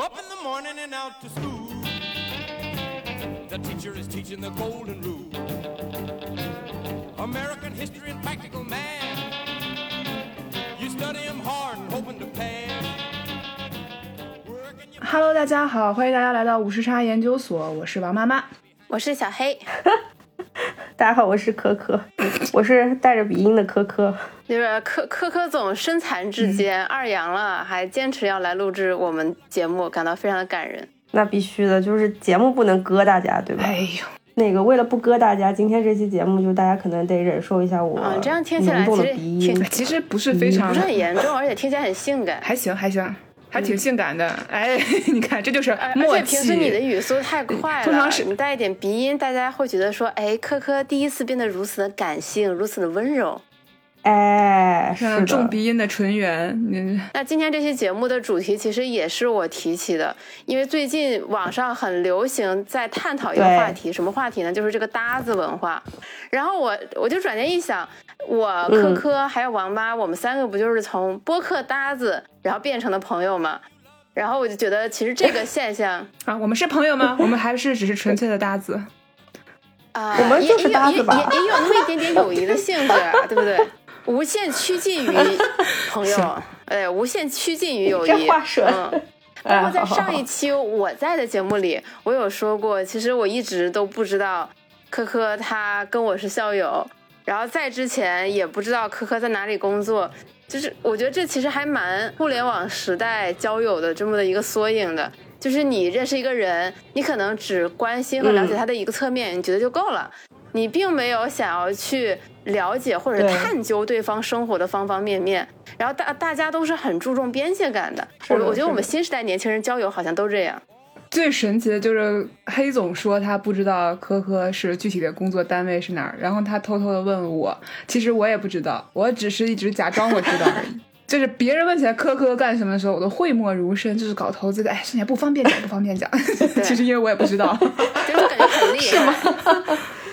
Up in the morning and out to school. The teacher is teaching the golden rule. American history and practical math. You study 'em hard and hoping to pass. Your Hello，大家好，欢迎大家来到五十差研究所，我是王妈妈。我是小黑，大家好，我是可可，我是带着鼻音的可可。就是科科科总身残志坚，二阳了还坚持要来录制我们节目，感到非常的感人。那必须的，就是节目不能割大家，对吧？哎呦，那个为了不割大家，今天这期节目就大家可能得忍受一下我啊这样听起来其实挺。其实不是非常不是很严重，而且听起来很性感。还行还行，还挺性感的。哎，你看这就是而而默且平时你的。语速太快了，通常是你带一点鼻音，大家会觉得说，哎，科科第一次变得如此的感性，如此的温柔。哎，是重，鼻音的纯元，那今天这期节目的主题其实也是我提起的，因为最近网上很流行在探讨一个话题，什么话题呢？就是这个搭子文化。然后我我就转念一想，我嗯科科还有王妈，我们三个不就是从播客搭子，然后变成了朋友吗？然后我就觉得，其实这个现象 啊，我们是朋友吗？我们还是只是纯粹的搭子？啊，我们就是也也有搭子吧也也也有那么一点点友谊的性质啊，对不对？无限趋近于 朋友，哎，无限趋近于友谊。这话说嗯。包括在上一期我在的节目里，我有说过，其实我一直都不知道科科他跟我是校友，然后在之前也不知道科科在哪里工作，就是我觉得这其实还蛮互联网时代交友的这么的一个缩影的。就是你认识一个人，你可能只关心和了解他的一个侧面，你觉得就够了，你并没有想要去了解或者探究对方生活的方方面面。然后大大家都是很注重边界感的。我我觉得我们新时代年轻人交友好像都这样。最神奇的就是黑总说他不知道科科是具体的工作单位是哪儿，然后他偷偷的问我，其实我也不知道，我只是一直假装我知道而已。就是别人问起来科科干什么的时候，我都讳莫如深，就是搞投资的，哎，剩下不方便讲，不方便讲。其实因为我也不知道，就是感觉很厉害。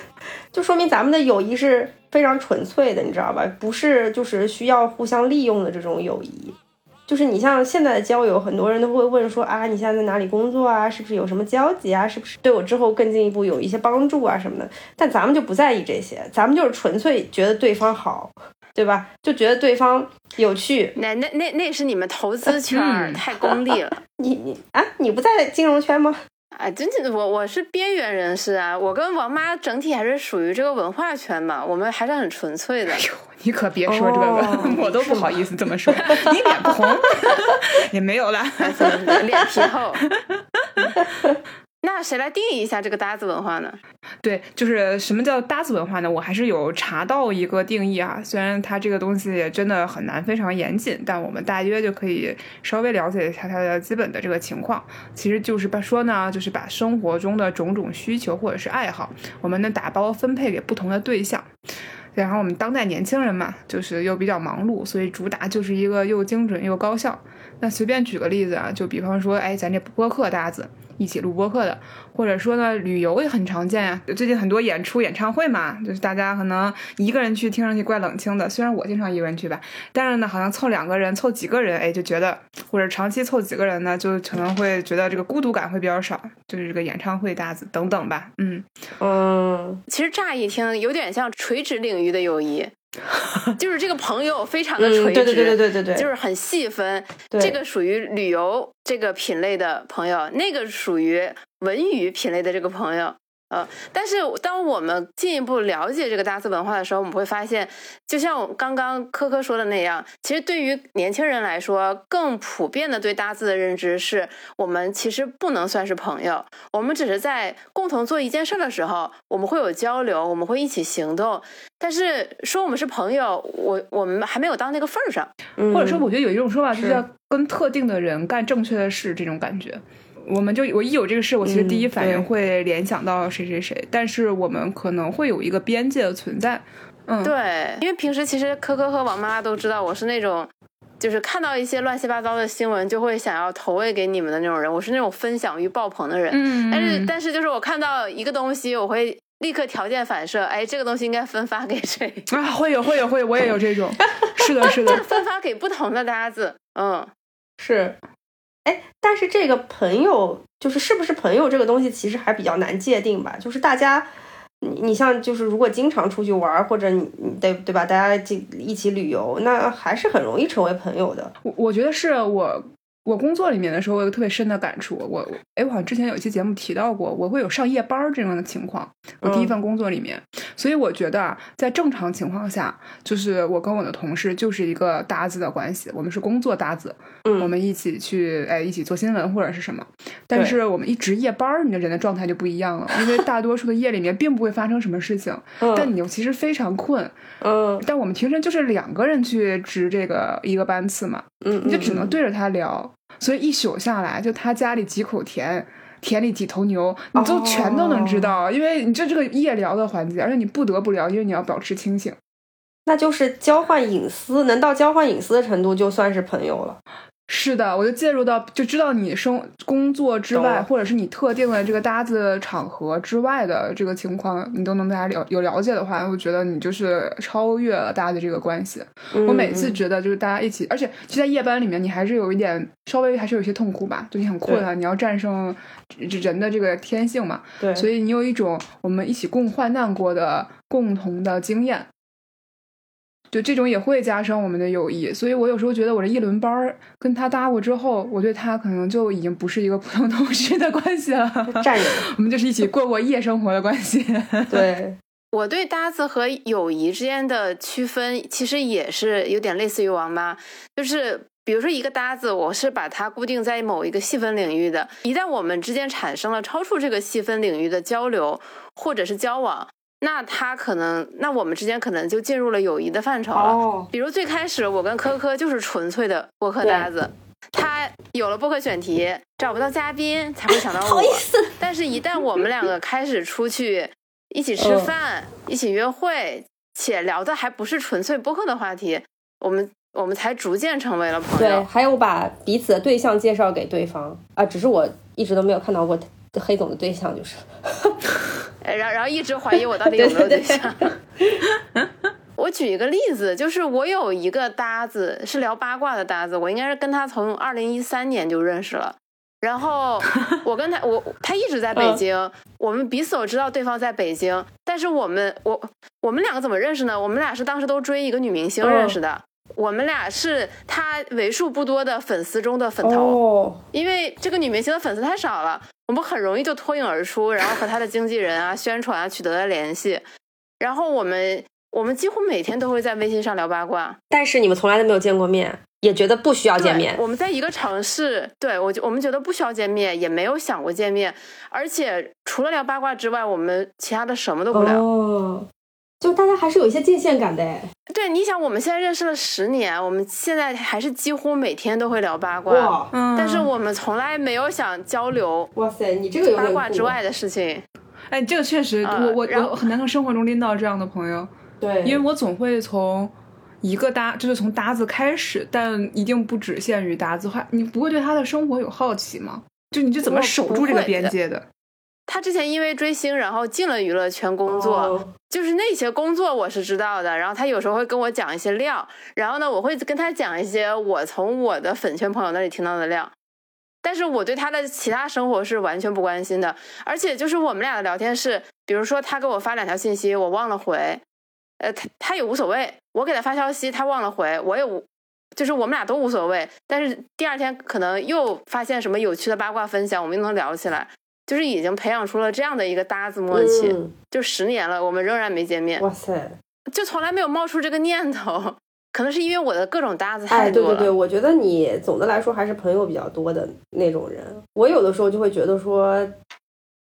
就说明咱们的友谊是非常纯粹的，你知道吧？不是就是需要互相利用的这种友谊。就是你像现在的交友，很多人都会问说啊，你现在在哪里工作啊？是不是有什么交集啊？是不是对我之后更进一步有一些帮助啊什么的？但咱们就不在意这些，咱们就是纯粹觉得对方好，对吧？就觉得对方有趣。那那那那是你们投资圈、嗯太功利了。你你啊，你不在金融圈吗？啊，真的，我我是边缘人士啊，我跟王妈整体还是属于这个文化圈嘛，我们还是很纯粹的。你可别说这个，哦 我都不好意思这么说，你脸不红也没有啦。脸皮厚？那谁来定义一下这个搭子文化呢？对，就是什么叫搭子文化呢？我还是有查到一个定义啊，虽然它这个东西真的很难，非常严谨，但我们大约就可以稍微了解一下它的基本的这个情况。其实就是把说呢，就是把生活中的种种需求或者是爱好，我们能打包分配给不同的对象。然后我们当代年轻人嘛，就是又比较忙碌，所以主打就是一个又精准又高效。那随便举个例子啊，就比方说，哎，咱这播客搭子一起录播客的，或者说呢，旅游也很常见呀、最近很多演出、演唱会嘛，就是大家可能一个人去，听上去怪冷清的。虽然我经常一个人去吧，但是呢，好像凑两个人、凑几个人，哎，就觉得或者长期凑几个人呢，就可能会觉得这个孤独感会比较少。就是这个演唱会搭子等等吧，嗯，嗯，其实乍一听有点像垂直领域的友谊，就是这个朋友非常的嗯垂直，对对对对对对对，就是很细分，这个属于旅游这个品类的朋友，那个属于文娱品类的这个朋友。呃，但是当我们进一步了解这个大字文化的时候，我们会发现，就像我刚刚科科说的那样，其实对于年轻人来说，更普遍的对大字的认知是我们其实不能算是朋友，我们只是在共同做一件事的时候，我们会有交流，我们会一起行动。但是说我们是朋友，我我们还没有到那个份儿上。嗯或者说，我觉得有一种说法就是是要跟特定的人干正确的事，这种感觉。我们就我一有这个事，我其实第一嗯反应会联想到谁谁谁，但是我们可能会有一个边界的存在。嗯，对，因为平时其实科科和王妈妈都知道我是那种，就是看到一些乱七八糟的新闻就会想要投喂给你们的那种人，我是那种分享欲爆棚的人。嗯，但是嗯但是就是我看到一个东西，我会立刻条件反射，哎，这个东西应该分发给谁？啊，会有会有会有，我也有这种。是的，是的就是，分发给不同的搭子。嗯，是哎，但是这个朋友就是是不是朋友这个东西，其实还比较难界定吧。就是大家，你你像就是如果经常出去玩，或者你你对对吧？大家一一起旅游，那还是很容易成为朋友的。我我觉得是我。我工作里面的时候，我有特别深的感触。我，哎，我好像之前有一期节目提到过，我会有上夜班这样的情况。我第一份工作里面，所以我觉得啊，在正常情况下，就是我跟我的同事就是一个搭子的关系，我们是工作搭子，嗯，我们一起去，哎，一起做新闻或者是什么。但是我们一值夜班，你的人的状态就不一样了，因为大多数的夜里面并不会发生什么事情，但你又其实非常困，嗯，但我们平时就是两个人去值这个一个班次嘛，嗯，你就只能对着他聊。所以一宿下来，就他家里几口田，田里几头牛，你就全都能知道，因为你这这个夜聊的环节，而且你不得不聊，因为你要保持清醒。那就是交换隐私，能到交换隐私的程度，就算是朋友了。是的，我就介入到，就知道你生工作之外，或者是你特定的这个搭子场合之外的这个情况，你都能大家了有了解的话，我觉得你就是超越了大家的这个关系。我每次觉得就是大家一起，而且其实在夜班里面，你还是有一点稍微还是有一些痛苦吧，就你很困啊，你要战胜人的这个天性嘛。对，所以你有一种我们一起共患难过的共同的经验。就这种也会加深我们的友谊，所以我有时候觉得我这一轮班儿跟他搭过之后，我对他可能就已经不是一个普通同事的关系了，战友，我们就是一起过过夜生活的关系。对，我对搭子和友谊之间的区分，其实也是有点类似于王妈，就是比如说一个搭子，我是把它固定在某一个细分领域的，一旦我们之间产生了超出这个细分领域的交流或者是交往。那他可能，那我们之间可能就进入了友谊的范畴了。哦，比如最开始我跟科科就是纯粹的播客搭子，他有了播客选题，找不到嘉宾才会想到我。好意思。但是，一旦我们两个开始出去一起吃饭、一起约会，且聊的还不是纯粹播客的话题，我们我们才逐渐成为了朋友。对，还有把彼此的对象介绍给对方啊，只是我一直都没有看到过黑总的对象，就是。然然后一直怀疑我到底有没有对象。我举一个例子，就是我有一个搭子是聊八卦的搭子，我应该是跟他从二零一三年就认识了。然后我跟他，我他一直在北京，我们彼此都知道对方在北京。但是我们我我们两个怎么认识呢？我们俩是当时都追一个女明星认识的。我们俩是他为数不多的粉丝中的粉头，因为这个女明星的粉丝太少了。我们很容易就脱颖而出，然后和他的经纪人啊、宣传啊取得了联系，然后我们我们几乎每天都会在微信上聊八卦。但是你们从来都没有见过面，也觉得不需要见面。我们在一个城市，对我就我们觉得不需要见面，也没有想过见面，而且除了聊八卦之外，我们其他的什么都不聊。哦，就大家还是有一些界限感的哎。对，你想我们现在认识了十年，我们现在还是几乎每天都会聊八卦，但是我们从来没有想交流。哇塞，你这个八卦之外的事情，哎，这个确实，我我我很难从生活中拎到这样的朋友。对，因为我总会从一个搭，就是从搭子开始，但一定不只限于搭子。话你不会对他的生活有好奇吗？就你是怎么守住这个边界的？他之前因为追星，然后进了娱乐圈工作，就是那些工作我是知道的。然后他有时候会跟我讲一些料，然后呢，我会跟他讲一些我从我的粉圈朋友那里听到的料。但是我对他的其他生活是完全不关心的。而且就是我们俩的聊天是，比如说他给我发两条信息，我忘了回，呃，他他也无所谓。我给他发消息，他忘了回，我也无，就是我们俩都无所谓。但是第二天可能又发现什么有趣的八卦分享，我们又能聊起来。就是已经培养出了这样的一个搭子默契，就十年了，我们仍然没见面。哇塞，就从来没有冒出这个念头，可能是因为我的各种搭子太多了。对对对，我觉得你总的来说还是朋友比较多的那种人。我有的时候就会觉得说，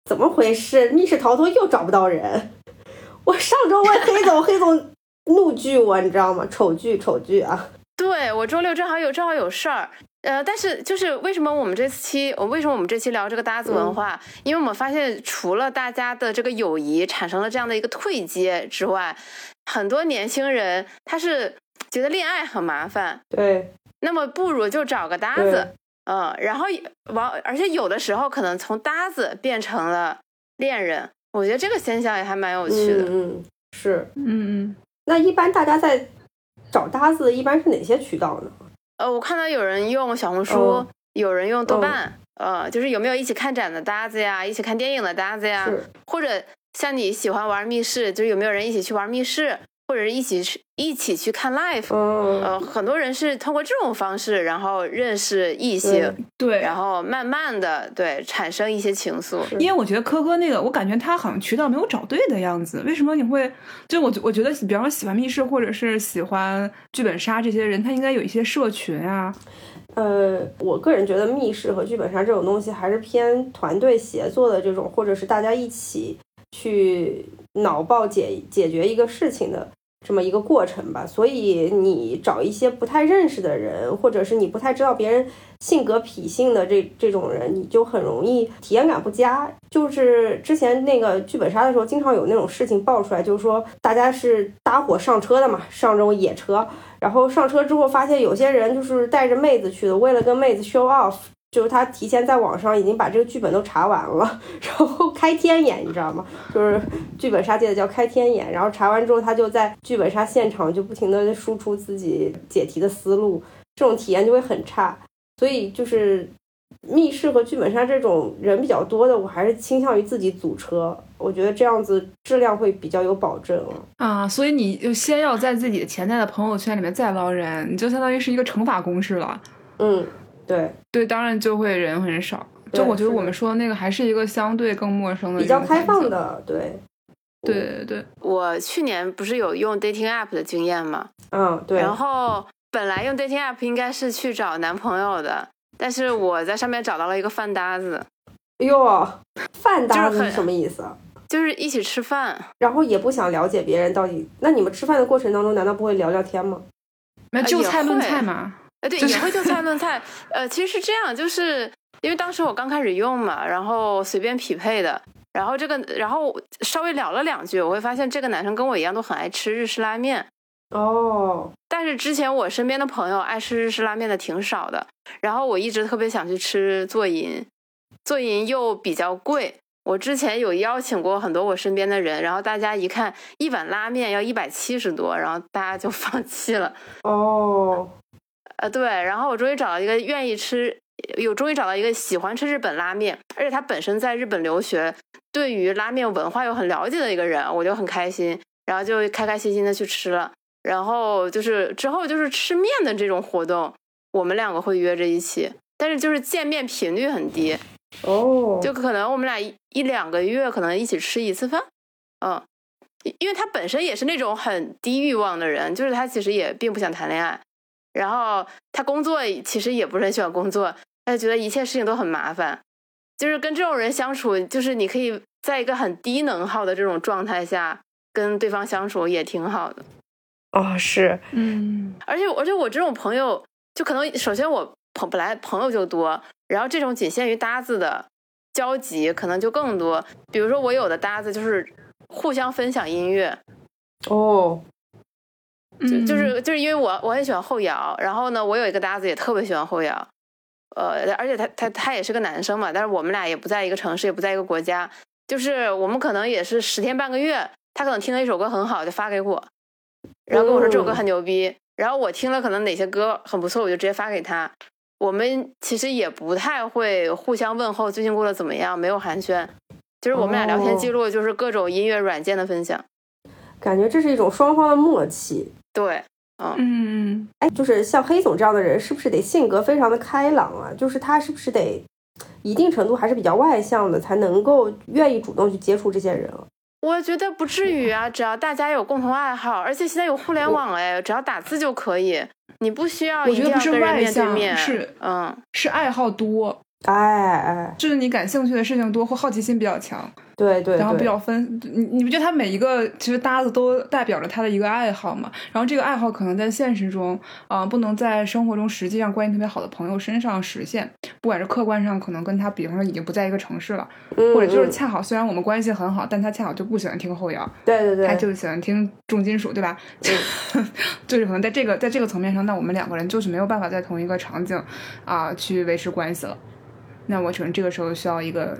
怎么回事？密室逃脱又找不到人。我上周问黑总，黑总怒拒我，你知道吗？丑剧，丑剧啊！对我周六正好有正好有事儿。呃，但是就是为什么我们这期，我为什么我们这期聊这个搭子文化？因为我们发现，除了大家的这个友谊产生了这样的一个退阶之外，很多年轻人他是觉得恋爱很麻烦，对，那么不如就找个搭子，嗯，然后往，而且有的时候可能从搭子变成了恋人，我觉得这个现象也还蛮有趣的，嗯，是，嗯嗯，那一般大家在找搭子，一般是哪些渠道呢？呃，我看到有人用小红书，有人用哦豆瓣，呃，就是有没有一起看展的搭子呀，一起看电影的搭子呀，或者像你喜欢玩密室，就是有没有人一起去玩密室，或者是一起去一起去看 live，、嗯，呃，很多人是通过这种方式，然后认识异性，对，然后慢慢的对产生一些情愫。因为我觉得科科那个，我感觉他好像渠道没有找对的样子。为什么你会？就我我觉得，比方说喜欢密室或者是喜欢剧本杀这些人，他应该有一些社群啊。呃，我个人觉得密室和剧本杀这种东西还是偏团队协作的这种，或者是大家一起去脑爆解解决一个事情的这么一个过程吧。所以你找一些不太认识的人，或者是你不太知道别人性格脾性的这这种人，你就很容易体验感不佳。就是之前那个剧本杀的时候，经常有那种事情爆出来，就是说大家是搭伙上车的嘛，上这种野车。然后上车之后，发现有些人就是带着妹子去的，为了跟妹子 show off，就是他提前在网上已经把这个剧本都查完了，然后开天眼，你知道吗？就是剧本杀界的叫开天眼。然后查完之后，他就在剧本杀现场就不停的输出自己解题的思路，这种体验就会很差。所以就是密室和剧本杀这种人比较多的，我还是倾向于自己组车，我觉得这样子质量会比较有保证了。啊，所以你就先要在自己的潜在的朋友圈里面再捞人，你就相当于是一个乘法公式了。嗯，对，对，当然就会人很少。就我觉得我们说的那个还是一个相对更陌生的比较开。放的，对，对对对，我去年不是有用 dating app 的经验吗？嗯，对，然后本来用 dating app 应该是去找男朋友的，但是我在上面找到了一个饭搭子，哎呦，饭搭子是什么意思啊？就是一起吃饭。然后也不想了解别人到底，那你们吃饭的过程当中，难道不会聊聊天吗？那就菜论菜嘛。呃，对，就是也会就菜论菜。呃，其实是这样，就是因为当时我刚开始用嘛，然后随便匹配的，然后这个，然后稍微聊了两句，我会发现这个男生跟我一样都很爱吃日式拉面。哦，但是之前我身边的朋友爱吃日式拉面的挺少的，然后我一直特别想去吃做银，做银又比较贵。我之前有邀请过很多我身边的人，然后大家一看一碗拉面要一百七十多，然后大家就放弃了。哦，呃，对，然后我终于找到一个愿意吃，有终于找到一个喜欢吃日本拉面，而且他本身在日本留学，对于拉面文化又很了解的一个人，我就很开心，然后就开开心心的去吃了。然后就是之后就是吃面的这种活动，我们两个会约着一起，但是就是见面频率很低，哦，就。可能我们俩一一两个月可能一起吃一次饭，嗯，因因为他本身也是那种很低欲望的人，就是他其实也并不想谈恋爱，然后他工作其实也不是很喜欢工作，他觉得一切事情都很麻烦，就是跟这种人相处，就是你可以在一个很低能耗的这种状态下跟对方相处也挺好的，哦，是，嗯，而且而且我这种朋友，就可能首先我朋本来朋友就多，然后这种仅限于搭子的交集可能就更多。比如说我有的搭子就是互相分享音乐，哦，就是就是因为我我很喜欢后摇，然后呢，我有一个搭子也特别喜欢后摇，呃，而且他他他也是个男生嘛，但是我们俩也不在一个城市，也不在一个国家，就是我们可能也是十天半个月，他可能听了一首歌很好就发给我，然后跟我说这首歌很牛逼，然后我听了可能哪些歌很不错，我就直接发给他。我们其实也不太会互相问候最近过得怎么样，没有寒暄，就是我们俩聊天记录就是各种音乐软件的分享。感觉这是一种双方的默契。对，嗯嗯，哎，就是像黑总这样的人，是不是得性格非常的开朗啊？就是他是不是得一定程度还是比较外向的，才能够愿意主动去接触这些人啊？我觉得不至于啊，只要大家有共同爱好，而且现在有互联网哎，只要打字就可以，你不需要一定要人面对外向面，是嗯，是爱好多，哎哎，就是你感兴趣的事情多，或好奇心比较强，对对然后比，较分，你你不觉得他每一个其实搭子都代表着他的一个爱好嘛？然后这个爱好可能在现实中，啊、不能在生活中实际上关系特别好的朋友身上实现，不管是客观上可能跟他，比方说已经不在一个城市了，嗯或者就是嗯恰好虽然我们关系很好，但他恰好就不喜欢听后摇，对对对，他就喜欢听重金属，对吧？就是可能在这个在这个层面上，那我们两个人就是没有办法在同一个场景啊、去维持关系了。那我可能这个时候需要一个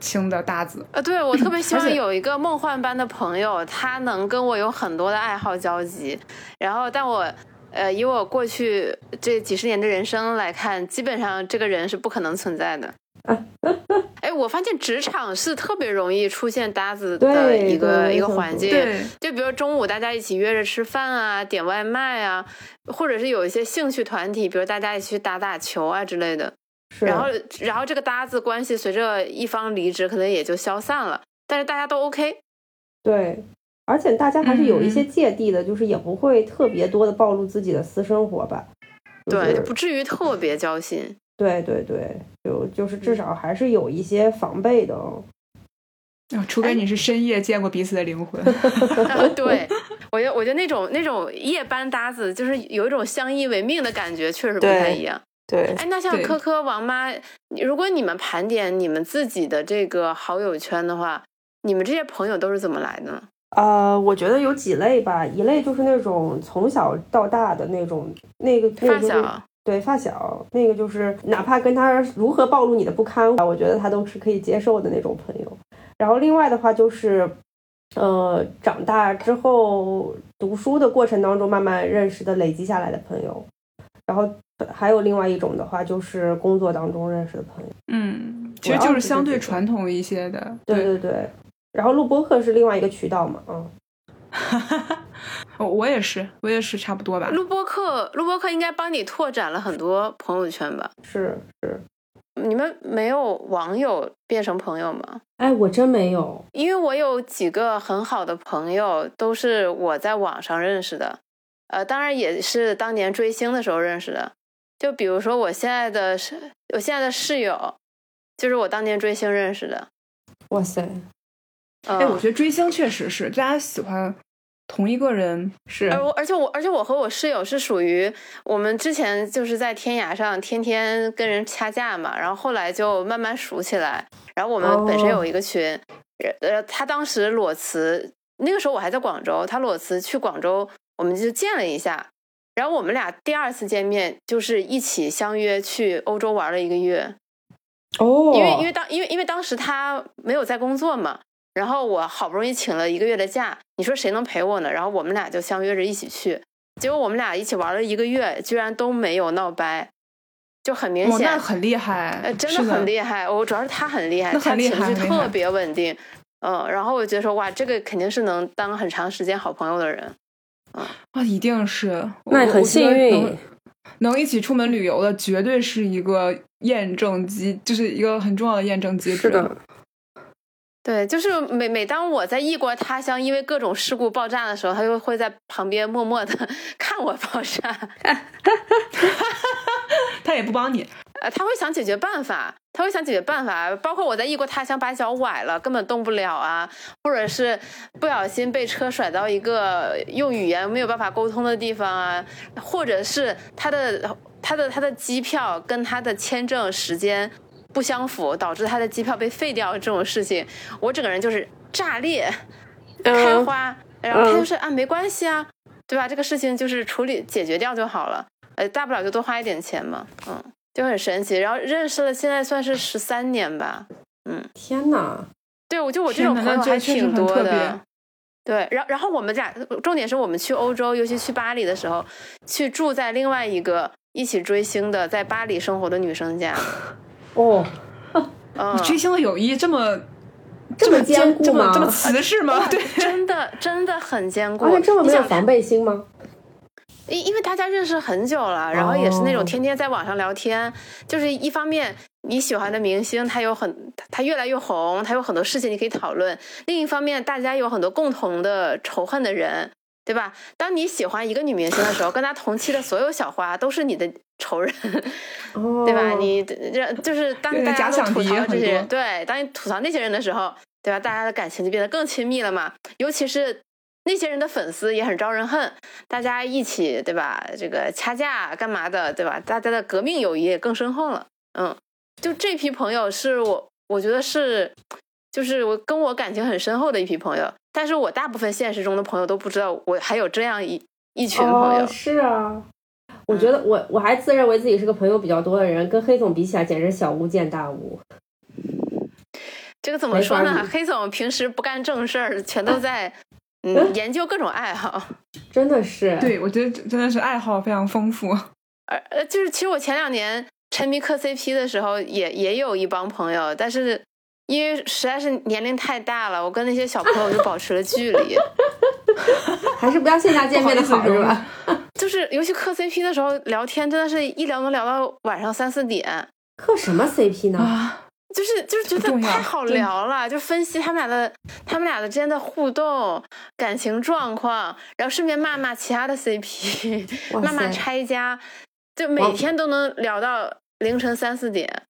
轻的搭子。啊，对我特别希望有一个梦幻般的朋友，他能跟我有很多的爱好交集，然后但我。呃，以我过去这几十年的人生来看，基本上这个人是不可能存在的。哎，我发现职场是特别容易出现搭子的一个一个环境。对，就比如中午大家一起约着吃饭啊，点外卖啊，或者是有一些兴趣团体，比如大家一起去打打球啊之类的。是，然后，然后这个搭子关系随着一方离职，可能也就消散了。但是大家都 OK，对，而且大家还是有一些嗯芥蒂的，就是也不会特别多的暴露自己的私生活吧。就对，不至于特别交心。对对对，就就是至少还是有一些防备的哦。啊，除非你是深夜见过彼此的灵魂。对，我觉得我觉得那种那种夜班搭子，就是有一种相依为命的感觉，确实不太一样。对，哎，那像对科科、王妈，如果你们盘点你们自己的这个好友圈的话，你们这些朋友都是怎么来的呢？呃，我觉得有几类吧，一类就是那种从小到大的那种，那个那发小，对发小，那个就是哪怕跟他如何暴露你的不堪，我觉得他都是可以接受的那种朋友。然后另外的话就是，呃，长大之后读书的过程当中慢慢认识的、累积下来的朋友。然后还有另外一种的话，就是工作当中认识的朋友。嗯，其实就是是相对传统一些的。对对对。然后录播课是另外一个渠道嘛，嗯，我我也是，我也是差不多吧。录播课，录播课应该帮你拓展了很多朋友圈吧？是是。你们没有网友变成朋友吗？哎，我真没有。因为我有几个很好的朋友，都是我在网上认识的，呃，当然也是当年追星的时候认识的。就比如说我现在的室，我现在的室友，就是我当年追星认识的。哇塞，嗯、哎，我觉得追星确实是大家喜欢同一个人，是而我而且我而且我和我室友是属于我们之前就是在天涯上天天跟人掐架嘛，然后后来就慢慢熟起来。然后我们本身有一个群，呃，他当时裸辞，那个时候我还在广州，他裸辞去广州，我们就见了一下。然后我们俩第二次见面就是一起相约去欧洲玩了一个月，哦，因为因为当因为因为当时他没有在工作嘛，然后我好不容易请了一个月的假，你说谁能陪我呢？然后我们俩就相约着一起去，结果我们俩一起玩了一个月，居然都没有闹掰，就很明哇，显，那很厉害，呃，真的很厉害。我主要是他很厉害，他情绪特别稳定，嗯，然后我觉得说哇，这个肯定是能当很长时间好朋友的人。啊，一定是，那很幸运能能一起出门旅游的，绝对是一个验证机，就是一个很重要的验证机制。是的，对，就是每每当我在异国他乡因为各种事故爆炸的时候，他就会在旁边默默的 看我爆炸。他也不帮你，呃，他会想解决办法，他会想解决办法，包括我在异国他乡把脚崴了，根本动不了啊，或者是不小心被车甩到一个用语言没有办法沟通的地方啊，或者是他的他的他的机票跟他的签证时间不相符，导致他的机票被废掉这种事情，我整个人就是炸裂开嗯花，然后他就是啊没关系啊，对吧？这个事情就是处理解决掉就好了。呃，大不了就多花一点钱嘛，嗯，就很神奇。然后认识了，现在算是十三年吧，嗯天哪，对我就我这种朋友还挺多的。对，然后然后我们俩，重点是我们去欧洲，尤其去巴黎的时候，去住在另外一个一起追星的在巴黎生活的女生家。哦，嗯你，追星的友谊这么这么么坚固吗这么这么瓷实吗？对，真的真的很坚固，而且这么没有防备心吗？因因为大家认识很久了，然后也是那种哦天天在网上聊天，就是一方面你喜欢的明星他有很他越来越红，他有很多事情你可以讨论；另一方面，大家有很多共同的仇恨的人，对吧？当你喜欢一个女明星的时候，跟她同期的所有小花都是你的仇人，哦，对吧？你这就是当大家都吐槽这些人，对，当你吐槽那些人的时候，对吧？大家的感情就变得更亲密了嘛。尤其是那些人的粉丝也很招人恨，大家一起对吧？这个掐架干嘛的，对吧？大家的革命友谊也更深厚了。嗯，就这批朋友是我，我觉得是，就是我跟我感情很深厚的一批朋友。但是我大部分现实中的朋友都不知道我还有这样一一群朋友。哦，是啊。我觉得我我还自认为自己是个朋友比较多的人，跟黑总比起来简直小巫见大巫。这个怎么说呢？黑总平时不干正事儿，全都在嗯，研究各种爱好。真的是，对，我觉得真的是爱好非常丰富。而呃，就是其实我前两年沉迷磕 CP 的时候，也也有一帮朋友，但是因为实在是年龄太大了，我跟那些小朋友就保持了距离。还是不要线下见面的好，是吧？就是尤其磕 CP 的时候聊天，真的是一聊能聊到晚上三四点。磕什么 CP 呢？啊，就是就是觉得太好聊了，就分析他们俩的他们俩的之间的互动、感情状况，然后顺便骂骂其他的 CP，哇骂骂拆家，就每天都能聊到凌晨三四点。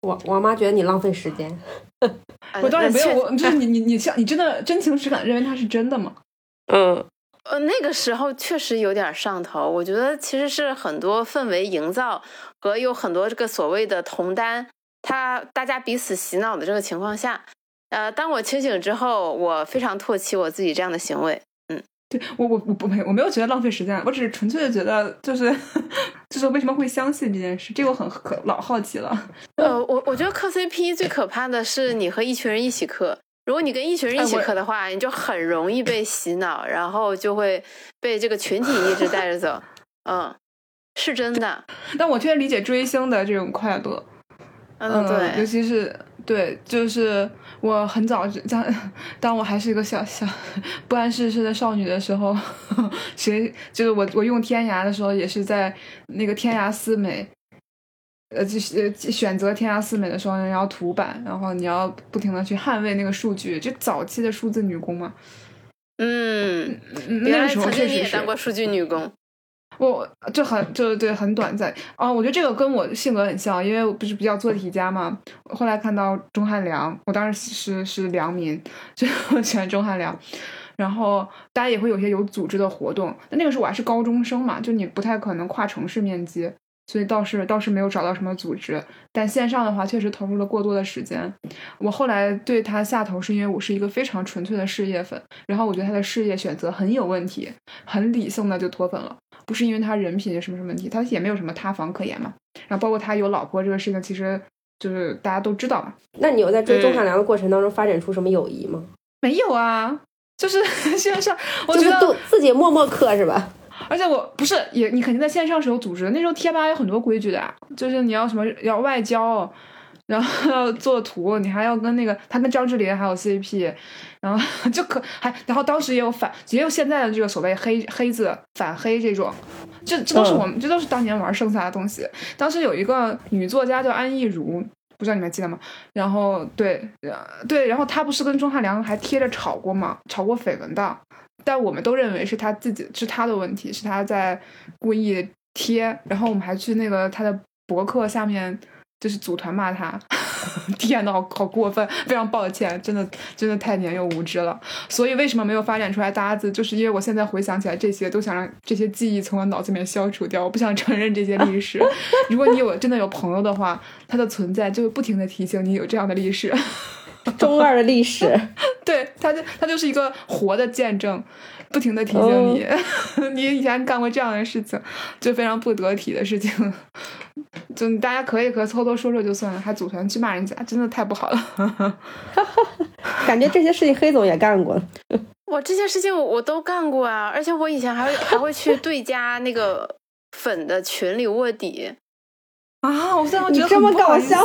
我我妈觉得你浪费时间。呃我当然没有，我就是你你你像你真的真情实感认为他是真的吗？嗯，呃，那个时候确实有点上头。我觉得其实是很多氛围营造和有很多这个所谓的同担，他大家彼此洗脑的这个情况下，呃，当我清醒之后，我非常唾弃我自己这样的行为。嗯对我我我不没我没有觉得浪费时间，我只是纯粹的觉得就是 就是为什么会相信这件事，这个我很可老好奇了。呃，我我觉得磕 CP 最可怕的是你和一群人一起磕。如果你跟一群人一起磕的话，你就很容易被洗脑，然后就会被这个群体一直带着走。嗯，是真的。但我确实理解追星的这种快乐，嗯，尤，其是对，就是我很早当当我还是一个小小不谙世事的少女的时候，谁就是我我用天涯的时候也是在那个天涯四美。呃，就是呃选择天涯四美的时候，然后图版，然后你要不停的去捍卫那个数据，就早期的数字女工嘛。嗯，嗯原来那个时候曾经你也确实是当过数据女工。我就很就对很短暂啊，我觉得这个跟我性格很像，因为我不是比较做题家嘛。后来看到钟汉良，我当时是是良民，就喜欢钟汉良。然后大家也会有些有组织的活动，但那个时候我还是高中生嘛，就你不太可能跨城市面基，所以倒是倒是没有找到什么组织。但线上的话，确实投入了过多的时间。我后来对他下头，是因为我是一个非常纯粹的事业粉，然后我觉得他的事业选择很有问题，很理性的就脱粉了。不是因为他人品什么什么问题，他也没有什么塌房可言嘛。然后包括他有老婆这个事情，其实就是大家都知道嘛。那你有在追钟汉良的过程当中发展出什么友谊吗？没有啊，就是 线上，我觉得，都自己默默磕是吧？而且我不是也，你肯定在线上是有组织的。那时候贴吧有很多规矩的，就是你要什么要外交，然后要 做图，你还要跟那个他跟张智霖还有 CP，然后 就可还，然后当时也有反，也有现在的这个所谓黑黑子反黑这种，这这都是我们、这都是当年玩剩下的东西。当时有一个女作家叫安艺如，不知道你们还记得吗？然后对，呃对，然后她不是跟钟汉良还贴着吵过吗？吵过绯闻的，但我们都认为是他自己是他的问题，是他在故意贴，然后我们还去那个他的博客下面就是组团骂他。天呐，好好过分！非常抱歉，真的真的太年幼无知了。所以为什么没有发展出来搭子，就是因为我现在回想起来这些，都想让这些记忆从我脑子里面消除掉。我不想承认这些历史。如果你有真的有朋友的话，他的存在就会不停的提醒你有这样的历史。中二的历史，对，他就他就是一个活的见证，不停的提醒你，你以前干过这样的事情，就非常不得体的事情。就大家可以可偷偷说说就算了，还组团去骂人家，真的太不好了。感觉这些事情黑总也干过。我这些事情我我都干过啊，而且我以前还会还会去对家那个粉的群里卧底。啊！我现在觉得这么搞笑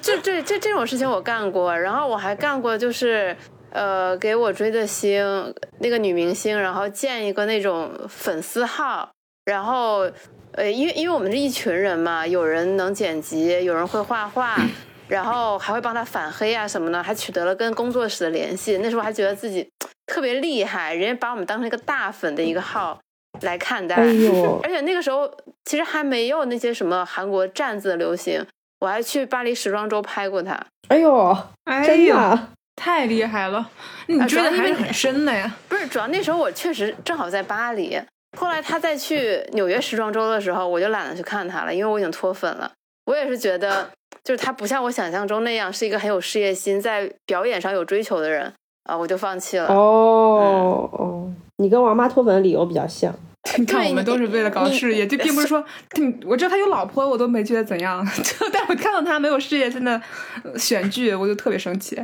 这这这这种事情我干过，然后我还干过就是。呃，给我追的星那个女明星，然后建一个那种粉丝号，然后呃，因为因为我们是一群人嘛，有人能剪辑，有人会画画，然后还会帮他反黑啊什么的，还取得了跟工作室的联系。那时候还觉得自己特别厉害，人家把我们当成一个大粉的一个号来看待。哎呦 而，且那个时候其实还没有那些什么韩国站子的流行，我还去巴黎时装周拍过他。哎呦，哎呦，真的，太厉害了！你啊追的还是很深的呀。不是，主要那时候我确实正好在巴黎。后来他再去纽约时装周的时候，我就懒得去看他了，因为我已经脱粉了。我也是觉得，就是他不像我想象中那样是一个很有事业心、在表演上有追求的人啊，我就放弃了。哦哦，你跟王妈脱粉的理由比较像。你看，我们都是为了搞事业，就并不是说，嗯我知道他有老婆，我都没觉得怎样，就但我看到他没有事业线的呃选剧，我就特别生气。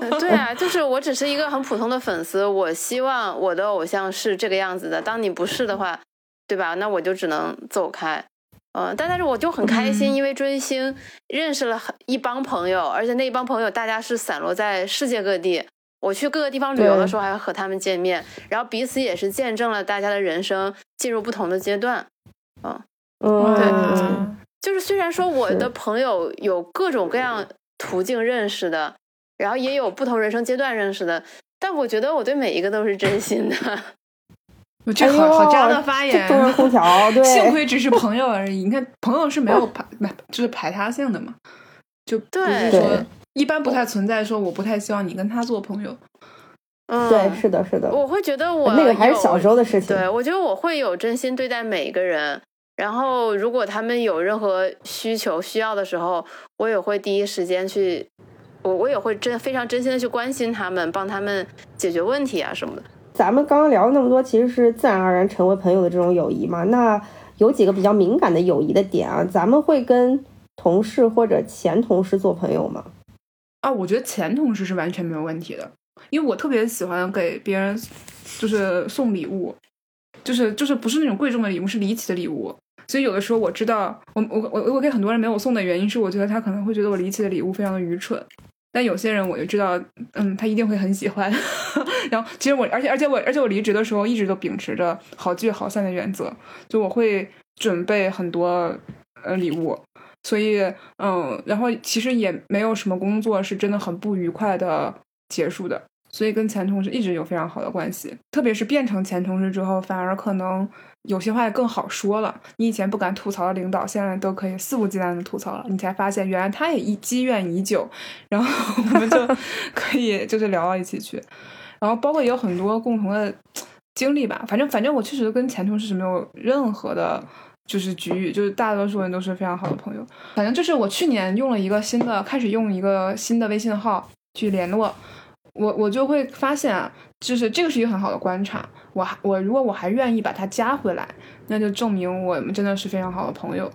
呃 对啊，就是我只是一个很普通的粉丝，我希望我的偶像是这个样子的。当你不是的话，对吧？那我就只能走开。嗯、但但是我就很开心，嗯因为追星认识了很一帮朋友，而且那一帮朋友大家是散落在世界各地。我去各个地方旅游的时候，还要和他们见面，然后彼此也是见证了大家的人生进入不同的阶段。嗯，对就是虽然说我的朋友有各种各样途径认识的，然后也有不同人生阶段认识的，但我觉得我对每一个都是真心的。我这好好渣的发言。中央空调，对，幸亏只是朋友而已。你看，朋友是没有排，就是排他性的嘛，就不是说对一般不太存在说我不太希望你跟他做朋友。嗯，对，是的，是的，我会觉得我那个还是小时候的事情。对，我觉得我会有真心对待每一个人。然后，如果他们有任何需求需要的时候，我也会第一时间去，我我也会真非常真心的去关心他们，帮他们解决问题啊什么的。咱们刚刚聊了那么多，其实是自然而然成为朋友的这种友谊嘛。那有几个比较敏感的友谊的点啊，咱们会跟同事或者前同事做朋友吗？啊，我觉得前同事是完全没有问题的，因为我特别喜欢给别人就是送礼物，就是就是不是那种贵重的礼物，是离奇的礼物。所以有的时候我知道，我我我我给很多人没有送的原因是，我觉得他可能会觉得我离奇的礼物非常的愚蠢。但有些人我就知道，嗯，他一定会很喜欢。然后其实我，而且而且我而且我离职的时候一直都秉持着好聚好散的原则，就我会准备很多呃礼物，所以嗯，然后其实也没有什么工作是真的很不愉快的结束的，所以跟前同事一直有非常好的关系，特别是变成前同事之后，反而可能有些话更好说了。你以前不敢吐槽的领导，现在都可以肆无忌惮的吐槽了，你才发现原来他也一积怨已久，然后我们就 可以就是聊到一起去，然后包括也有很多共同的经历吧，反正反正我确实跟前同事是没有任何的。就是局域，就是大多数人都是非常好的朋友。反正就是我去年用了一个新的，开始用一个新的微信号去联络，我我就会发现啊，就是这个是一个很好的观察。我还我如果我还愿意把他加回来，那就证明我们真的是非常好的朋友。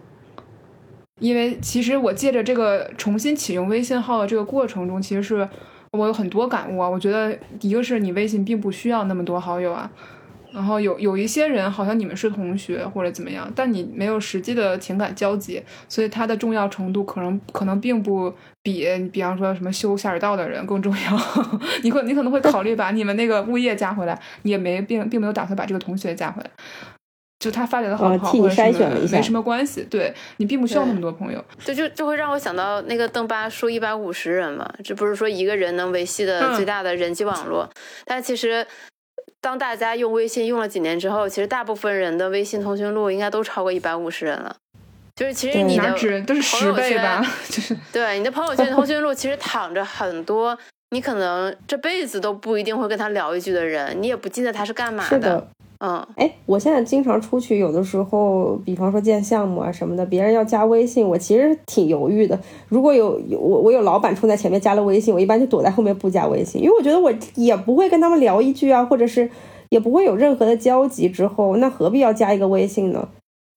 因为其实我借着这个重新启用微信号的这个过程中，其实是我有很多感悟啊。我觉得一个是你微信并不需要那么多好友啊，然后有有一些人好像你们是同学或者怎么样，但你没有实际的情感交集，所以它的重要程度可能可能并不比你比方说什么修下水道的人更重要。你可你可能会考虑把你们那个物业加回来，你也没并并没有打算把这个同学加回来。就他发展的好不好，呃替你或者什么筛选了一下没什么关系。对你并不需要那么多朋友。就就就会让我想到那个邓巴说一百五十人嘛，这不是说一个人能维系的嗯最大的人际网络，但其实当大家用微信用了几年之后，其实大部分人的微信通讯录应该都超过一百五十人了。就是其实你的都是十朋友圈倍吧，就是对你的朋友圈通讯录其实躺着很多，你可能这辈子都不一定会跟他聊一句的人，你也不记得他是干嘛是的，嗯，哎，我现在经常出去，有的时候，比方说见项目啊什么的，别人要加微信，我其实挺犹豫的。如果有有我我有老板冲在前面加了微信，我一般就躲在后面不加微信，因为我觉得我也不会跟他们聊一句啊，或者是也不会有任何的交集，之后那何必要加一个微信呢？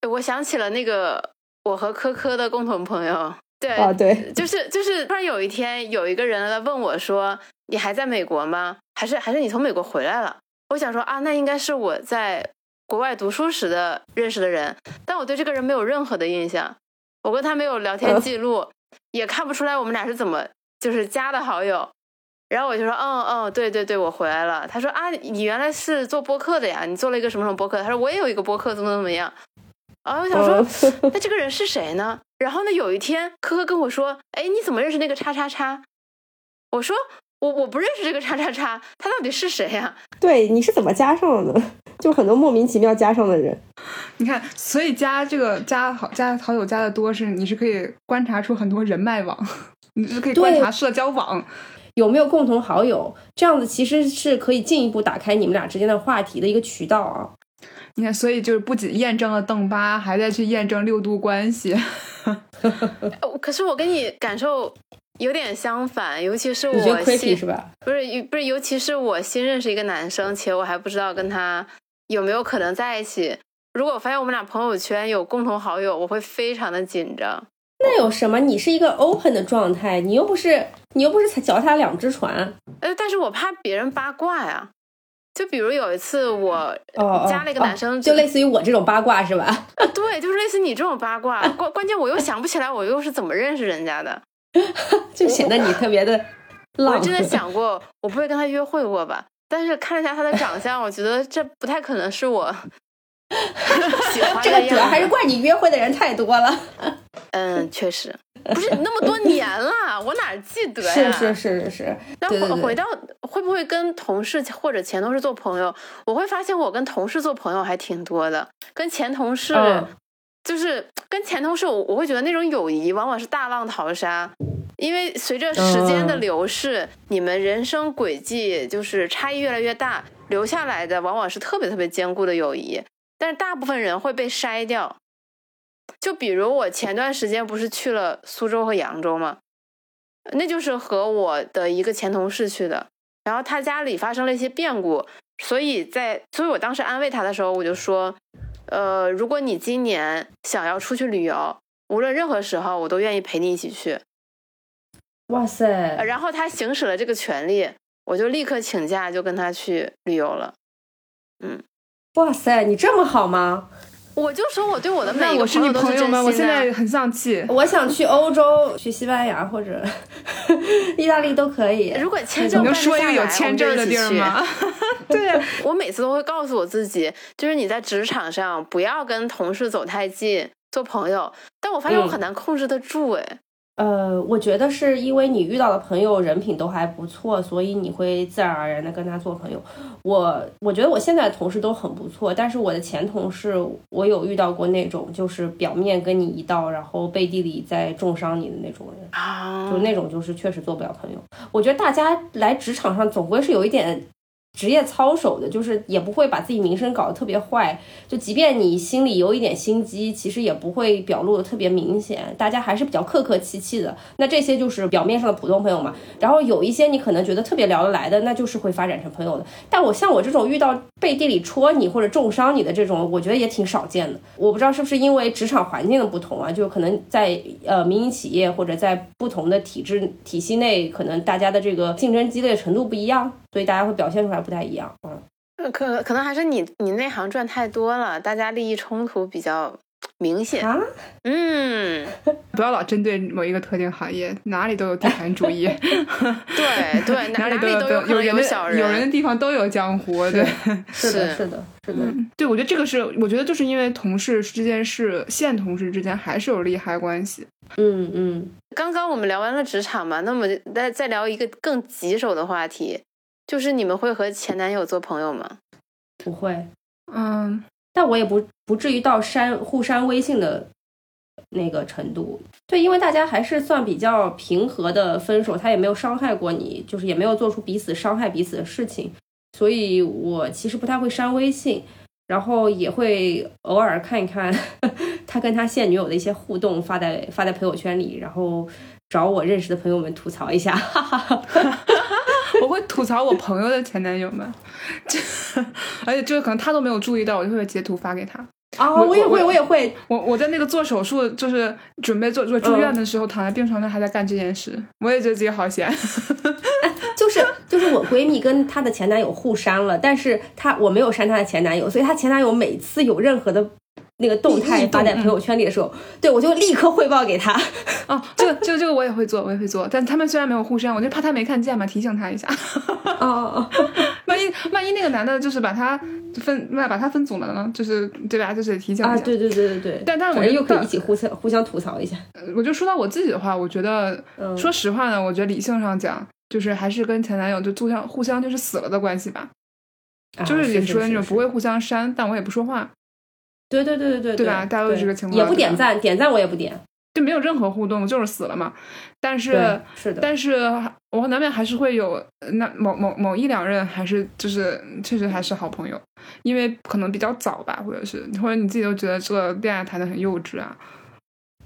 我想起了那个我和科科的共同朋友，对啊，对，就是就是，突然有一天有一个人来问我说：“你还在美国吗？还是还是你从美国回来了？”我想说啊，那应该是我在国外读书时的认识的人，但我对这个人没有任何的印象，我跟他没有聊天记录，也看不出来我们俩是怎么就是加的好友。然后我就说，嗯嗯，对对对，我回来了。他说啊，你原来是做播客的呀？你做了一个什么什么播客？他说我也有一个播客，怎么怎么样。啊我想说，嗯那这个人是谁呢？然后呢，有一天科科跟我说，哎，你怎么认识那个叉叉叉？我说我我不认识这个叉叉叉，他到底是谁呀、对，你是怎么加上的呢？就很多莫名其妙加上的人，你看，所以加这个加好加好友加的多是你是可以观察出很多人脉网，你是可以观察社交网。有没有共同好友，这样子其实是可以进一步打开你们俩之间的话题的一个渠道啊。你看，所以就是不仅验证了邓巴，还在去验证六度关系。呃可是我跟你感受有点相反，尤其是你觉得我 creepy 新是吧？不是不是，尤其是我新认识一个男生，且我还不知道跟他有没有可能在一起。如果我发现我们俩朋友圈有共同好友，我会非常的紧张。那有什么？你是一个 open 的状态，你又不是你又不是脚踏两只船。呃，但是我怕别人八卦呀。就比如有一次我哦，加了一个男生，就类似于我这种八卦是吧？啊，对，就是类似你这种八卦。关关键我又想不起来我又是怎么认识人家的，就显得你特别的浪。我真的想过，我不会跟他约会过吧？但是看了一下他的长相，我觉得这不太可能是我 喜欢的这个主要还是怪你约会的人太多了。嗯，确实不是那么多年了，我哪记得呀？是是是是是。那回回到会不会跟同事或者前同事做朋友？我会发现我跟同事做朋友还挺多的，跟前同事就是跟前同事，我我会觉得那种友谊往往是大浪淘沙，因为随着时间的流逝，你们人生轨迹就是差异越来越大，留下来的往往是特别特别坚固的友谊，但是大部分人会被筛掉。就比如我前段时间不是去了苏州和扬州吗？那就是和我的一个前同事去的，然后他家里发生了一些变故，所以在，所以我当时安慰他的时候，我就说，呃，如果你今年想要出去旅游，无论任何时候，我都愿意陪你一起去。哇塞！然后他行使了这个权利，我就立刻请假就跟他去旅游了。嗯，哇塞，你这么好吗？我就说我对我的每一个朋友都是真心的。我现在很丧气。我想去欧洲，去西班牙或者 意大利都可以。如果签证能说一个有签证的地儿吗？对呀，我每次都会告诉我自己，就是你在职场上不要跟同事走太近，做朋友。但我发现我很难控制得住，哎。呃，我觉得是因为你遇到的朋友人品都还不错，所以你会自然而然的跟他做朋友。我我觉得我现在的同事都很不错，但是我的前同事，我有遇到过那种就是表面跟你一道，然后背地里在重伤你的那种人啊，就那种就是确实做不了朋友。我觉得大家来职场上总归是有一点。职业操守的，就是也不会把自己名声搞得特别坏。就即便你心里有一点心机，其实也不会表露的特别明显。大家还是比较客客气气的。那这些就是表面上的普通朋友嘛。然后有一些你可能觉得特别聊得来的，那就是会发展成朋友的。但我像我这种遇到背地里戳你或者重伤你的这种，我觉得也挺少见的。我不知道是不是因为职场环境的不同啊，就可能在呃民营企业或者在不同的体制体系内，可能大家的这个竞争激烈程度不一样。所以大家会表现出来不太一样，嗯，可可能还是你你内行赚太多了，大家利益冲突比较明显啊。嗯，不要老针对某一个特定行业，哪里都有地盘主义。对对，哪里都有有人的有人的地方都有江湖。对，是的，是的，是的。对，我觉得这个是，我觉得就是因为同事之间是现同事之间还是有利害关系。嗯嗯。刚刚我们聊完了职场嘛，那么再再聊一个更棘手的话题。就是你们会和前男友做朋友吗？不会，嗯，但我也不不至于到删互删微信的那个程度。对，因为大家还是算比较平和的分手，他也没有伤害过你，就是也没有做出彼此伤害彼此的事情，所以我其实不太会删微信，然后也会偶尔看一看 他跟他现女友的一些互动，发在发在朋友圈里，然后找我认识的朋友们吐槽一下，哈哈哈。我会吐槽我朋友的前男友们，而且就是可能他都没有注意到，我就会截图发给他。啊，我也会，我也会。我我在那个做手术，就是准备做做住院的时候，躺在病床上还在干这件事。我也觉得自己好闲。就是就是我闺蜜跟她的前男友互删了，但是她我没有删她的前男友，所以她前男友每次有任何的。那个动态发在朋友圈里的时候，对我就立刻汇报给他。哦，这个这个这个我也会做，我也会做。但他们虽然没有互删，我就怕他没看见嘛，提醒他一下。哦哦哦，万一万一那个男的就是把他分，那把他分组了呢？就是对吧？就是提醒一下。对对对对对。但但是我们又可以一起互相互相吐槽一下。我就说到我自己的话，我觉得，说实话呢，我觉得理性上讲，就是还是跟前男友就互相互相就是死了的关系吧。就是你说的那种不会互相删，但我也不说话。对对对对对，对吧？大家都这个情况，也不点赞，点赞我也不点，就没有任何互动，就是死了嘛。但是是的，但是我难免还是会有那某某某一两任，还是就是确实还是好朋友，因为可能比较早吧，或者是或者你自己都觉得这个恋爱谈的很幼稚啊，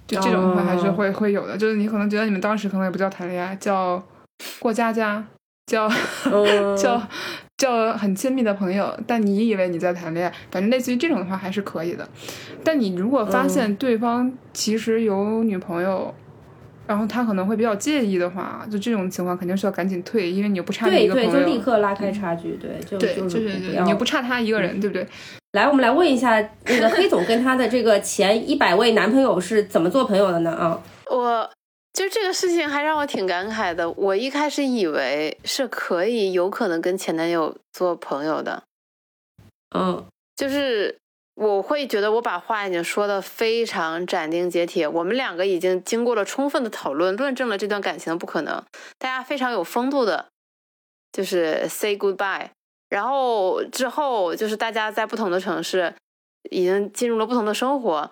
就这种会还是会会有的。就是你可能觉得你们当时可能也不叫谈恋爱，叫过家家，叫 叫交很亲密的朋友，但你以为你在谈恋爱，反正类似于这种的话还是可以的。但你如果发现对方其实有女朋友，然后他可能会比较介意的话，就这种情况肯定是要赶紧退，因为你又不差你对对，一个朋友对。就立刻拉开差距，对，就对，就就是你又不差他一个人，对不对？来，我们来问一下那个黑总跟他的这个前一百位男朋友是怎么做朋友的呢？啊，我就这个事情还让我挺感慨的。我一开始以为是可以有可能跟前男友做朋友的，嗯就是我会觉得我把话已经说的非常斩钉截铁，我们两个已经经过了充分的讨论，论证了这段感情的不可能，大家非常有风度的，就是 say goodbye。然后之后就是大家在不同的城市，已经进入了不同的生活，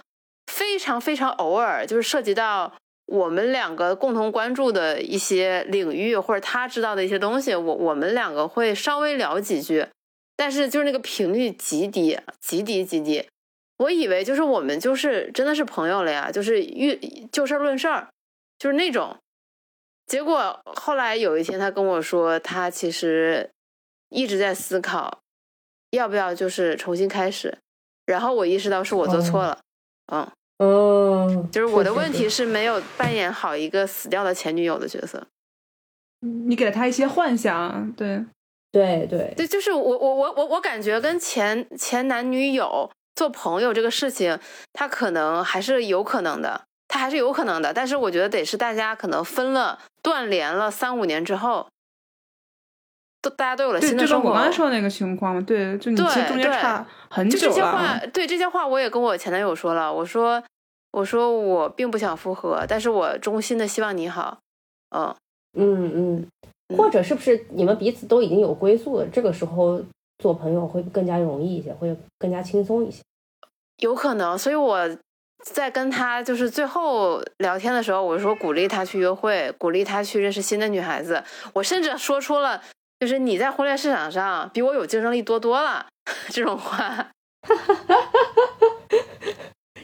非常非常偶尔，就是涉及到我们两个共同关注的一些领域，或者他知道的一些东西，我我们两个会稍微聊几句，但是就是那个频率极低，极低极低。我以为就是我们就是真的是朋友了呀，就是遇就事论事儿，就是那种。结果后来有一天，他跟我说，他其实一直在思考，要不要就是重新开始。然后我意识到是我做错了，嗯，嗯，就是我的问题是没有扮演好一个死掉的前女友的角色。你给了他一些幻想，对，对对，对，就是我我我我我感觉跟前前男女友做朋友这个事情，他可能还是有可能的，他还是有可能的。但是我觉得得是大家可能分了断联了三五年之后，都大家都有了对，新的生活。就跟我刚才说的那个情况嘛，对，就你其实对中间差很就这些久了话，，对这些话我也跟我前男友说了，我说我说我并不想复合，但是我衷心的希望你好，嗯。嗯嗯，或者是不是你们彼此都已经有归宿了？这个时候做朋友会更加容易一些，会更加轻松一些。有可能，所以我在跟他就是最后聊天的时候，我说鼓励他去约会，鼓励他去认识新的女孩子。我甚至说出了就是你在婚恋市场上比我有竞争力多多了 这种话。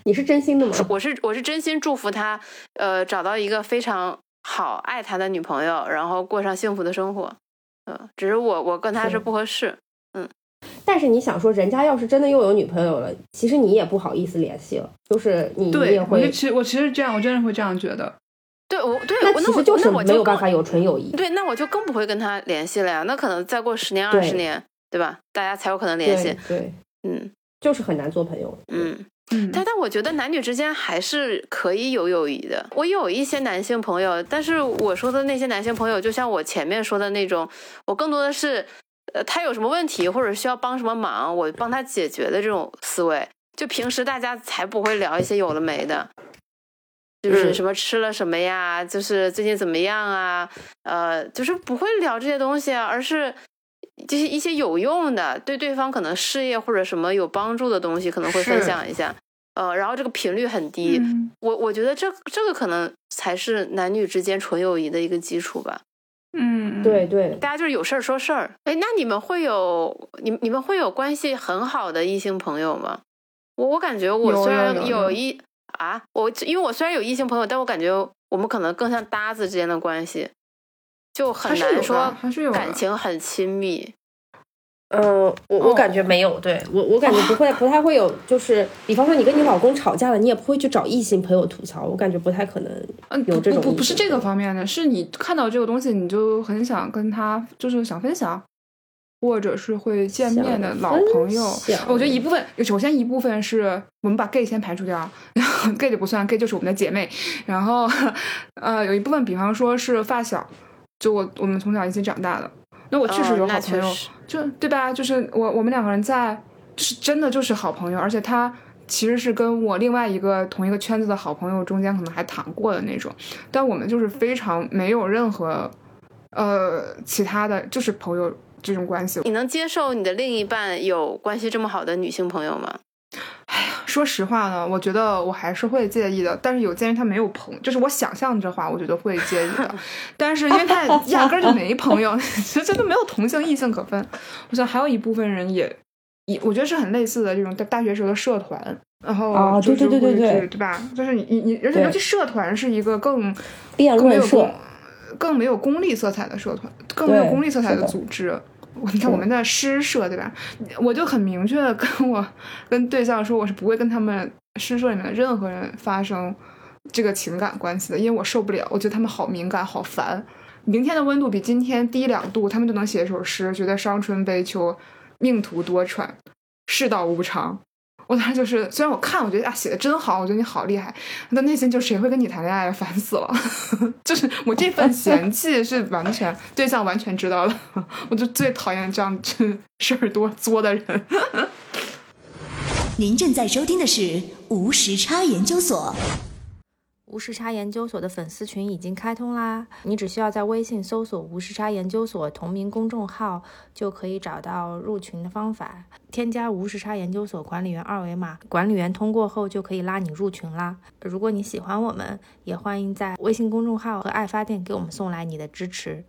你是真心的吗？我是我是真心祝福他，呃，找到一个非常好爱他的女朋友，然后过上幸福的生活。嗯、只是我我跟他是是不合适。嗯但是你想说，人家要是真的又有女朋友了，其实你也不好意思联系了，就是你你对，也会我，其实我其实这样，我真的会这样觉得。对我对那我就是那我就更没有办法有纯友谊。对，那我就更不会跟他联系了呀。那可能再过十年、二十年，对吧？大家才有可能联系对。对，嗯就是很难做朋友。嗯，嗯，但但我觉得男女之间还是可以有友谊的。我有一些男性朋友，但是我说的那些男性朋友，就像我前面说的那种，我更多的是，呃，他有什么问题或者需要帮什么忙，我帮他解决的这种思维。就平时大家才不会聊一些有的没的，就是嗯什么吃了什么呀，就是最近怎么样啊，呃，就是不会聊这些东西啊，而是就是一些有用的，对对方可能事业或者什么有帮助的东西，可能会分享一下。呃，然后这个频率很低，嗯我我觉得这这个可能才是男女之间纯友谊的一个基础吧。嗯，对对，大家就是有事儿说事儿。哎，那你们会有你你们会有关系很好的异性朋友吗？我我感觉我虽然有有有一啊，我因为我虽然有异性朋友，但我感觉我们可能更像搭子之间的关系，就很还是有难说还是有感情很亲密。嗯，我我哦感觉没有，对我我感觉不会，不太会有，就是比方说你跟你老公吵架了，你也不会去找异性朋友吐槽，我感觉不太可能。嗯，有不不不这种意思不是这个方面的，是你看到这个东西，你就很想跟他，就是想分享，或者是会见面的老朋友。我觉得一部分，首先一部分是我们把 gay 先排除掉，然后 gay 就不算，gay 就是我们的姐妹。然后，呃，有一部分，比方说是发小，就我我们从小一起长大的，那我确实有好朋友，就对吧？就是我我们两个人在，就是真的就是好朋友，而且他其实是跟我另外一个同一个圈子的好朋友中间可能还谈过的那种，但我们就是非常没有任何呃其他的就是朋友这种关系。你能接受你的另一半有关系这么好的女性朋友吗？哎呀说实话呢，我觉得我还是会介意的，但是有鉴于他没有朋就是我想象这话，我觉得会介意的。但是因为他压根儿就没朋友，其实真的没有同性异性可分。我想还有一部分人也，也我觉得是很类似的这种大大学时候的社团，然后啊对对对对对对吧？就是你你你，而且尤其社团是一个更辩论社更没有功更没有功利色彩的社团，更没有功利色彩的组织。我你看我们的诗社对吧？我就很明确的跟我跟对象说，我是不会跟他们诗社里面的任何人发生这个情感关系的，因为我受不了，我觉得他们好敏感，好烦。明天的温度比今天低两度，他们就能写一首诗，觉得伤春悲秋，命途多舛，世道无常。我就是，虽然我看，我觉得啊写的真好，我觉得你好厉害，他的内心就谁会跟你谈恋爱，烦死了。就是我这份嫌弃是完全对象完全知道的，我就最讨厌这样事儿多作的人。您正在收听的是无时差研究所。无时差研究所的粉丝群已经开通啦！你只需要在微信搜索“无时差研究所”同名公众号，就可以找到入群的方法。添加无时差研究所管理员二维码，管理员通过后就可以拉你入群啦。如果你喜欢我们，也欢迎在微信公众号和爱发电给我们送来你的支持。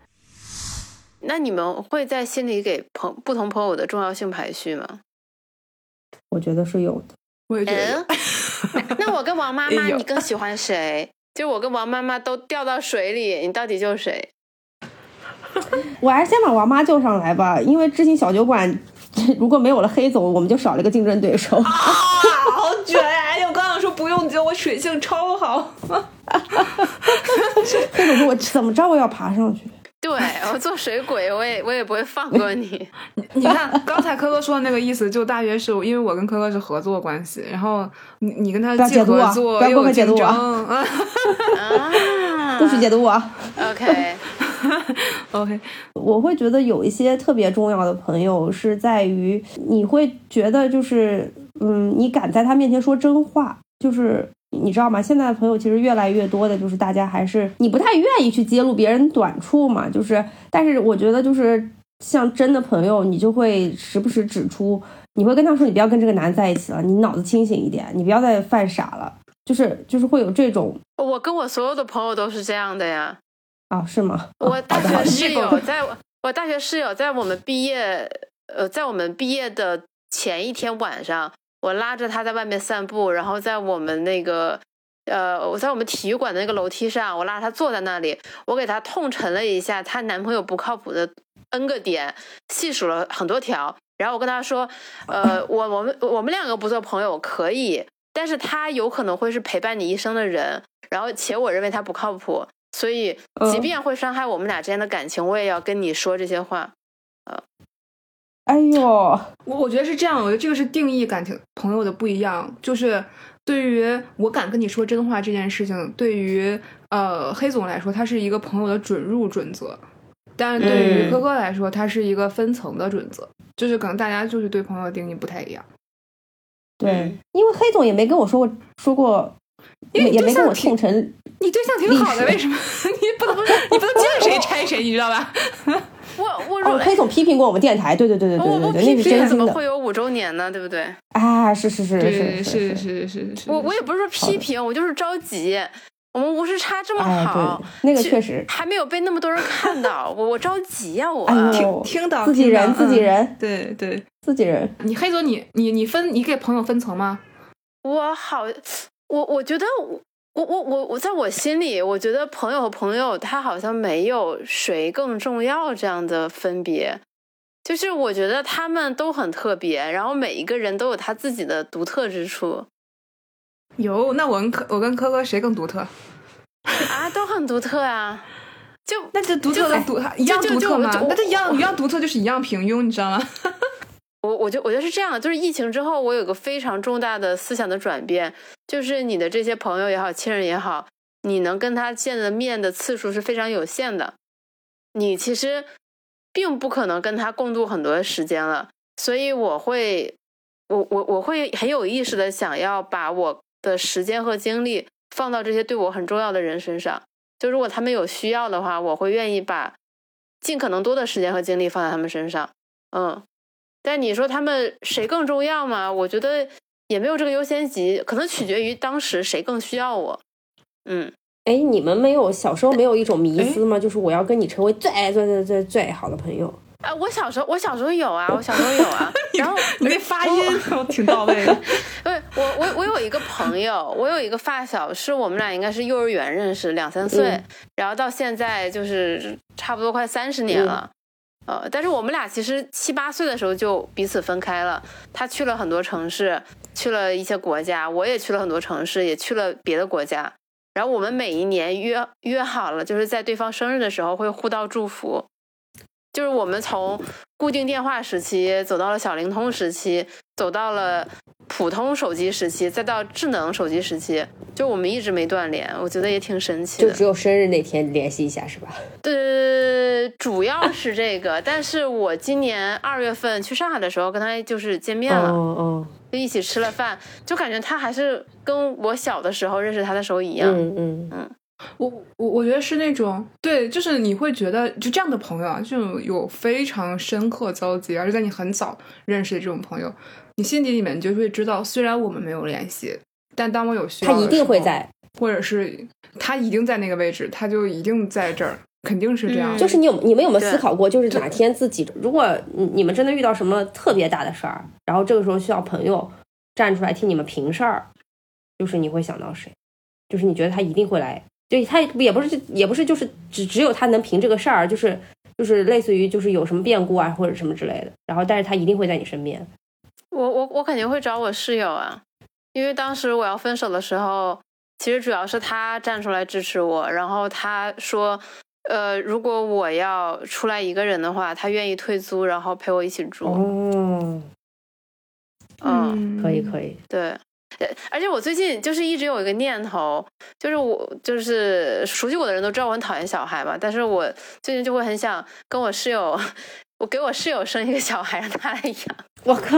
那你们会在心里给朋不同朋友的重要性排序吗？我觉得是有的。我也觉得。那我跟王妈妈，你更喜欢谁？就我跟王妈妈都掉到水里，你到底救谁？我还是先把王妈救上来吧，因为知心小酒馆 如果没有了黑总，我们就少了一个竞争对手。啊，好卷！我刚想说不用救，我水性超好。黑总说：“我怎么着我要爬上去。”对我做水鬼，我也我也不会放过你。你你看，刚才科科说的那个意思，就大约是因为我跟科科是合作关系，然后你你跟他既合作又有竞争啊，不许解读我。OK OK，我会觉得有一些特别重要的朋友是在于你会觉得就是嗯，你敢在他面前说真话，就是。你知道吗？现在的朋友其实越来越多的，就是大家还是你不太愿意去揭露别人短处嘛。就是，但是我觉得就是像真的朋友，你就会时不时指出，你会跟他说，你不要跟这个男在一起了，你脑子清醒一点，你不要再犯傻了。就是就是会有这种。我跟我所有的朋友都是这样的呀。啊，是吗？我大学室 友在我大学室友在我们毕业呃，在我们毕业的前一天晚上。我拉着他在外面散步，然后在我们那个，呃，我在我们体育馆的那个楼梯上，我拉着他坐在那里，我给她痛陈了一下她男朋友不靠谱的 N 个点，细数了很多条，然后我跟她说，呃，我我们我们两个不做朋友可以，但是他有可能会是陪伴你一生的人，然后且我认为他不靠谱，所以即便会伤害我们俩之间的感情，我也要跟你说这些话，呃。哎呦，我我觉得是这样，我觉得这个是定义感情朋友的不一样。就是对于我敢跟你说真话这件事情，对于呃黑总来说，他是一个朋友的准入准则；但是对于哥哥来说，他是一个分层的准则。就是可能大家就是对朋友的定义不太一样。对，因为黑总也没跟我说过说过，因为也没跟我痛陈。你对象挺好的，为什么 你不能你不能见谁拆谁，你知道吧？我我黑总批评过我们电台，对对对对对对对，那是真心的。怎么会有五周年呢？对不对？啊，是是是是是是是是是。我我也不是说批评，我就是着急。我们无时差这么好，那个确实还没有被那么多人看到，我我着急呀！我听听到自己人自己人，对对自己人。你黑总，你你你分你给朋友分层吗？我好，我我觉得。我我我我在我心里，我觉得朋友和朋友，他好像没有谁更重要这样的分别，就是我觉得他们都很特别，然后每一个人都有他自己的独特之处。有，那我跟科我跟科科谁更独特？啊，都很独特啊！就那就独特的独一样独特吗？那这一样一样独特就是一样平庸，你知道吗？我我觉我觉得是这样的，就是疫情之后，我有个非常重大的思想的转变，就是你的这些朋友也好，亲人也好，你能跟他见的面的次数是非常有限的，你其实并不可能跟他共度很多时间了，所以我会，我我我会很有意识的想要把我的时间和精力放到这些对我很重要的人身上，就如果他们有需要的话，我会愿意把尽可能多的时间和精力放在他们身上，嗯。但你说他们谁更重要吗？我觉得也没有这个优先级，可能取决于当时谁更需要我。嗯，哎，你们没有小时候没有一种迷思吗？就是我要跟你成为最最最最最好的朋友。啊，我小时候我小时候有啊，我小时候有啊。然后你那发音挺到位的。对，我我我有一个朋友，我有一个发小，是我们俩应该是幼儿园认识，两三岁，然后到现在就是差不多快三十年了。呃，但是我们俩其实七八岁的时候就彼此分开了，他去了很多城市，去了一些国家，我也去了很多城市，也去了别的国家。然后我们每一年约约好了，就是在对方生日的时候会互道祝福。就是我们从固定电话时期走到了小灵通时期，走到了普通手机时期，再到智能手机时期，就我们一直没断联，我觉得也挺神奇的。就只有生日那天联系一下是吧？对，主要是这个，但是我今年二月份去上海的时候跟他就是见面了，哦哦，就一起吃了饭，就感觉他还是跟我小的时候认识他的时候一样。嗯嗯我我我觉得是那种对，就是你会觉得就这样的朋友啊，就有非常深刻交集，而且在你很早认识的这种朋友，你心底里面就会知道，虽然我们没有联系，但当我有需要他一定会在，或者是他一定在那个位置，他就一定在这儿，肯定是这样。嗯就是你有你们有没有思考过，就是哪天自己如果你你们真的遇到什么特别大的事儿，然后这个时候需要朋友站出来替你们平事儿，就是你会想到谁？就是你觉得他一定会来，就他也不是也不是就是只只有他能平这个事儿，就是就是类似于就是有什么变故啊或者什么之类的，然后但是他一定会在你身边。我我我肯定会找我室友啊，因为当时我要分手的时候，其实主要是他站出来支持我，然后他说，呃，如果我要出来一个人的话，他愿意退租，然后陪我一起住。哦，嗯，可以可以，对。呃而且我最近就是一直有一个念头，就是我就是熟悉我的人都知道我很讨厌小孩嘛，但是我最近就会很想跟我室友，我给我室友生一个小孩让他来养。我靠，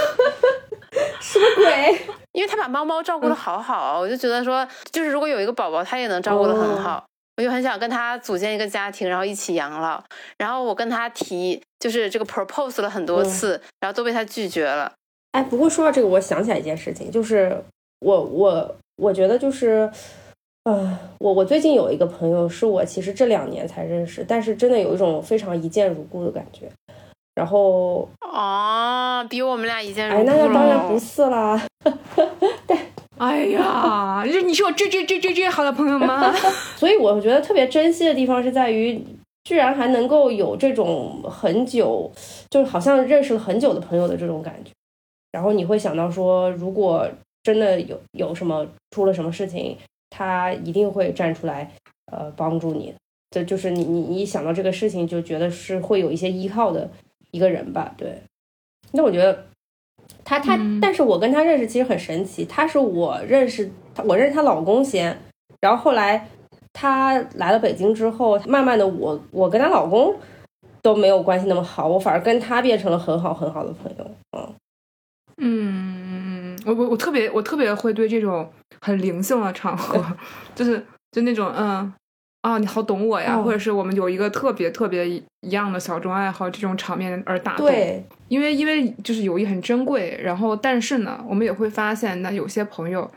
什么鬼？因为他把猫猫照顾的好好啊，我就觉得说，就是如果有一个宝宝，他也能照顾的很好，我就很想跟他组建一个家庭，然后一起养老。然后我跟他提，就是这个 propose 了很多次，然后都被他拒绝了。哎，不过说到这个，我想起来一件事情，就是我我我觉得就是，呃，我我最近有一个朋友，是我其实这两年才认识，但是真的有一种非常一见如故的感觉。然后，啊，比我们俩一见如哎，那那当然不是啦，哎呀，你你是我最最最最最好的朋友吗？所以我觉得特别珍惜的地方是在于，居然还能够有这种很久，就是好像认识了很久的朋友的这种感觉。然后你会想到说，如果真的有有什么出了什么事情，他一定会站出来，呃，帮助你。这就是你你你一想到这个事情，就觉得是会有一些依靠的一个人吧？对。那我觉得他他，嗯但是我跟他认识其实很神奇，他是我认识他，我认识她老公先，然后后来她来了北京之后，慢慢的我我跟她老公都没有关系那么好，我反而跟她变成了很好很好的朋友。嗯，嗯，我我我特别我特别会对这种很灵性的场合，就是就那种嗯啊你好懂我呀，哦或者是我们有一个特别特别一样的小众爱好这种场面而打动。对，因为因为就是友谊很珍贵，然后但是呢，我们也会发现，那有些朋友，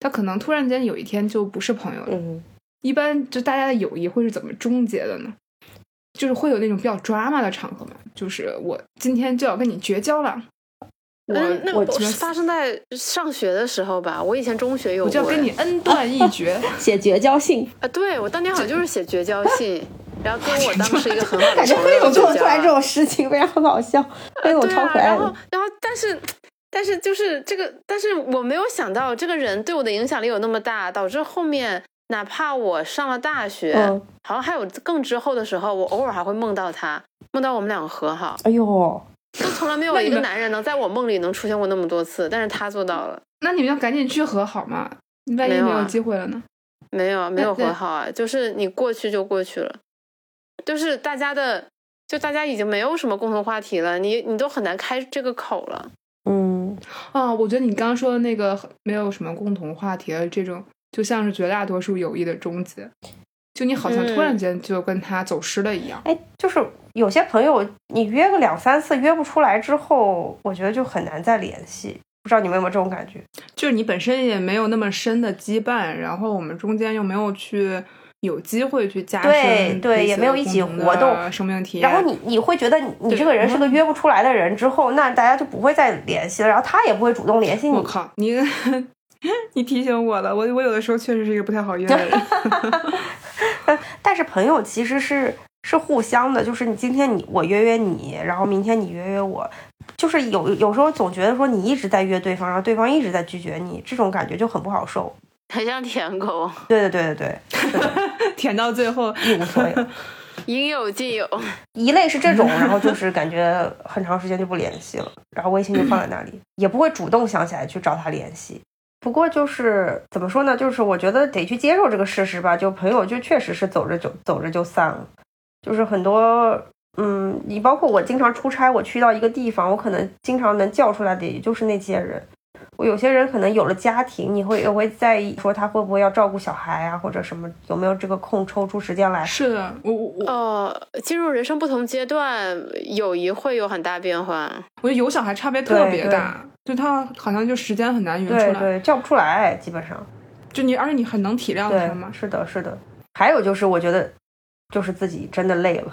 他可能突然间有一天就不是朋友了。嗯，一般就大家的友谊会是怎么终结的呢？就是会有那种比较 drama 的场合嘛，就是我今天就要跟你绝交了，我嗯，那我发生在上学的时候吧，我以前中学有过，我就要跟你恩断义绝。写绝交信，啊，对我当年好像就是写绝交信，然后跟我当时一个很好的感觉朋非友绝交总做出来这种事情，非常好笑，非常对啊，超可爱的然后。然后但是但是就是这个，但是我没有想到这个人对我的影响力有那么大，导致后面哪怕我上了大学，嗯，好像还有更之后的时候，我偶尔还会梦到他，梦到我们两个和好，哎呦，就从来没有一个男人能在我梦里能出现过那么多次，但是他做到了。那你们要赶紧去和好嘛，万一没有机会了呢？没有没有和好啊，就是你过去就过去了，就是大家的，就大家已经没有什么共同话题了，你你都很难开这个口了。嗯，啊，我觉得你刚刚说的那个没有什么共同话题的这种，就像是绝大多数友谊的终结，就你好像突然嗯间就跟他走失了一样。哎，就是有些朋友，你约个两三次约不出来之后，我觉得就很难再联系。不知道你们有没有这种感觉？就是你本身也没有那么深的羁绊，然后我们中间又没有去有机会去加深对也没有一起活动的生命体验。然后你你会觉得你这个人是个约不出来的人之后，那大家就不会再联系了，然后他也不会主动联系你。我靠，你 你提醒我了，我我有的时候确实是一个不太好约的人。但是朋友其实是是互相的，就是你今天你我约约你，然后明天你约约我，就是有有时候总觉得说你一直在约对方，然后对方一直在拒绝你，这种感觉就很不好受。很像舔狗，对对对对对，舔到最后一无所有。应有尽有。一类是这种，然后就是感觉很长时间就不联系了，然后微信就放在那里，也不会主动想起来去找他联系。不过就是怎么说呢，就是我觉得得去接受这个事实吧。就朋友就确实是走着就走着就散了，就是很多嗯，你包括我经常出差，我去到一个地方，我可能经常能叫出来的也就是那些人。我有些人可能有了家庭，你会也会在意说他会不会要照顾小孩啊，或者什么有没有这个空抽出时间来。是的，我我我呃，进入人生不同阶段，友谊会有很大变化。我觉得有小孩差别特别大，就他好像就时间很难匀出来，对对，叫不出来，基本上。就你，而且你很能体谅他嘛。是的，是的。还有就是，我觉得就是自己真的累了，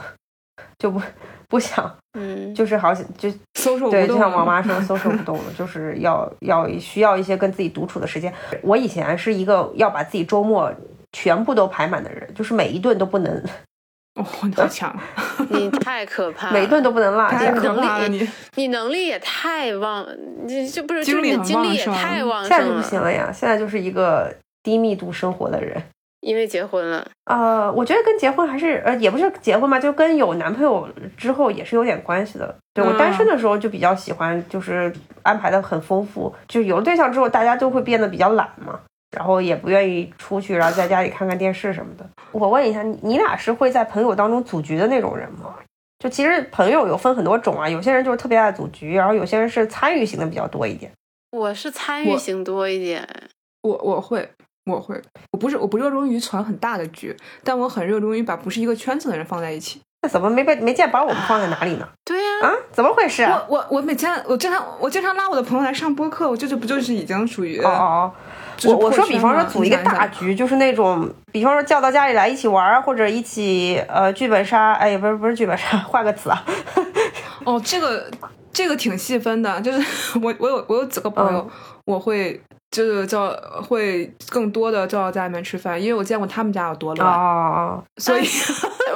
就不。不想，嗯，就是好像就搜索对，就像我妈说，搜索不动了，就是要要需要一些跟自己独处的时间。我以前是一个要把自己周末全部都排满的人，就是每一顿都不能。哦，你好强！你 太可怕，每顿都不能落。太可怕了，你你能力也太旺，你这不是精力精力也太旺盛了。现在就不行了呀，现在就是一个低密度生活的人。因为结婚了，呃，我觉得跟结婚还是呃，也不是结婚嘛，就跟有男朋友之后也是有点关系的。对我单身的时候就比较喜欢，就是安排的很丰富。就有了对象之后，大家都会变得比较懒嘛，然后也不愿意出去，然后在家里看看电视什么的。我问一下，你俩是会在朋友当中组局的那种人吗？就其实朋友有分很多种啊，有些人就是特别爱组局，然后有些人是参与型的比较多一点。我是参与型多一点，我我会。我会，我不是我不热衷于传很大的局，但我很热衷于把不是一个圈子的人放在一起。那怎么没被没见把我们放在哪里呢？对呀，啊，怎么回事？我我我每天我经常我经常拉我的朋友来上播客，我这就不就是已经属于哦哦。我我说比方说组一个大局，就是那种比方说叫到家里来一起玩或者一起呃剧本杀，哎不是不是剧本杀，换个词啊。哦，这个这个挺细分的，就是 我我有我有几个朋友，我会。就是叫会更多的叫到家里面吃饭，因为我见过他们家有多乱，所以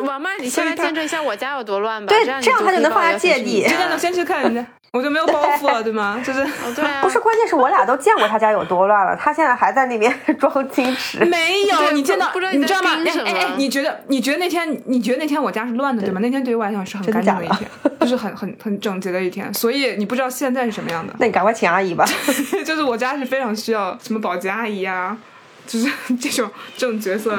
王妈，你 先来见证一下我家有多乱吧。对，这样他就能放下芥蒂。现在能先去看人家。我就没有包袱了，对吗？就是，对啊，不是，关键是我俩都见过他家有多乱了，他现在还在那边装矜持。没有，你见到，你知道吗？哎哎，你觉得，你觉得那天，你觉得那天我家是乱的，对吗？那天对于我来讲是很干净的一天，就是很很很整洁的一天。所以你不知道现在是什么样的。那你赶快请阿姨吧。就是我家是非常需要什么保洁阿姨啊。就是这种这种角色，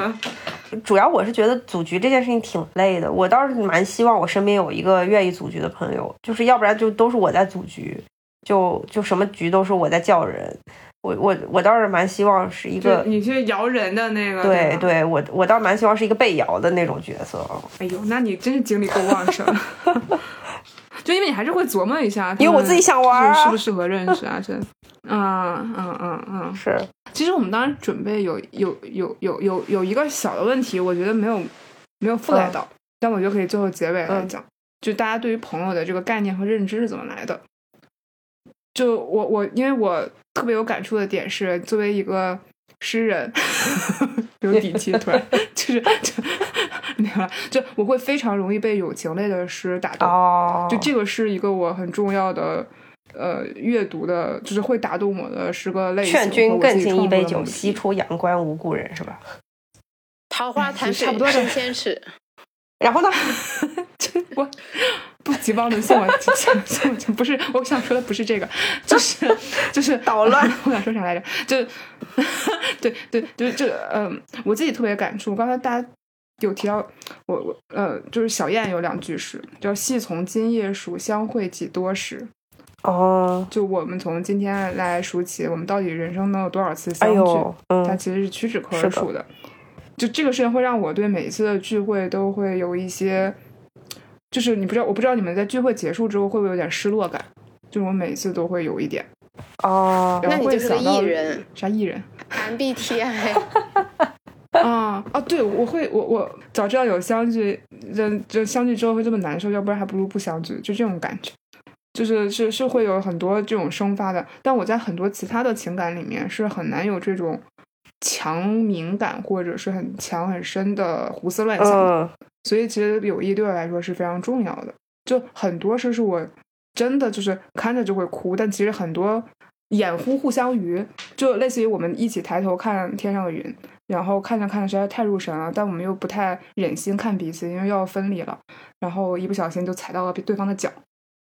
主要我是觉得组局这件事情挺累的。我倒是蛮希望我身边有一个愿意组局的朋友，就是要不然就都是我在组局，就就什么局都是我在叫人。我我我倒是蛮希望是一个你去摇人的那个，对对，我我倒蛮希望是一个被摇的那种角色。哎呦，那你真是精力够旺盛。就因为你还是会琢磨一下，因为我自己想玩，适不适合认识啊？这，嗯嗯嗯嗯，是。其实我们当时准备有有有有有有一个小的问题，我觉得没有没有覆盖到，但我觉得可以最后结尾来讲，就大家对于朋友的这个概念和认知是怎么来的。就我我因为我特别有感触的点是，作为一个诗人，有底气，突然 就是就 没有了，就我会非常容易被友情类的诗打动，就这个是一个我很重要的。呃，阅读的就是会打动我的诗歌类型。劝君更尽一杯酒，西出阳关无故人，是吧？桃花潭水深千尺。然后呢？我不急忘了送我送我，不是我想说的不是这个，就是就是捣乱。我想说啥来着？就对对 对，这个嗯，我自己特别感触。刚才大家有提到我我呃，就是小燕有两句诗，叫“细从今夜数，相会几多时”。哦，就我们从今天来数起，我们到底人生能有多少次相聚？嗯它其实是屈指可数的。就这个事情会让我对每一次的聚会都会有一些，就是你不知道，我不知道你们在聚会结束之后会不会有点失落感？就是我每次都会有一点。哦，那你就是个艺人？啥艺人？MBTI。啊啊！对，我会，我我早知道有相聚，这这相聚之后会这么难受，要不然还不如不相聚，就这种感觉。就是是是会有很多这种生发的，但我在很多其他的情感里面是很难有这种强敏感或者是很强很深的胡思乱想。所以其实友谊对我来说是非常重要的。就很多事是我真的就是看着就会哭，但其实很多眼忽互相鱼，就类似于我们一起抬头看天上的云，然后看着看着实在太入神了，但我们又不太忍心看彼此，因为又要分离了，然后一不小心就踩到了对方的脚。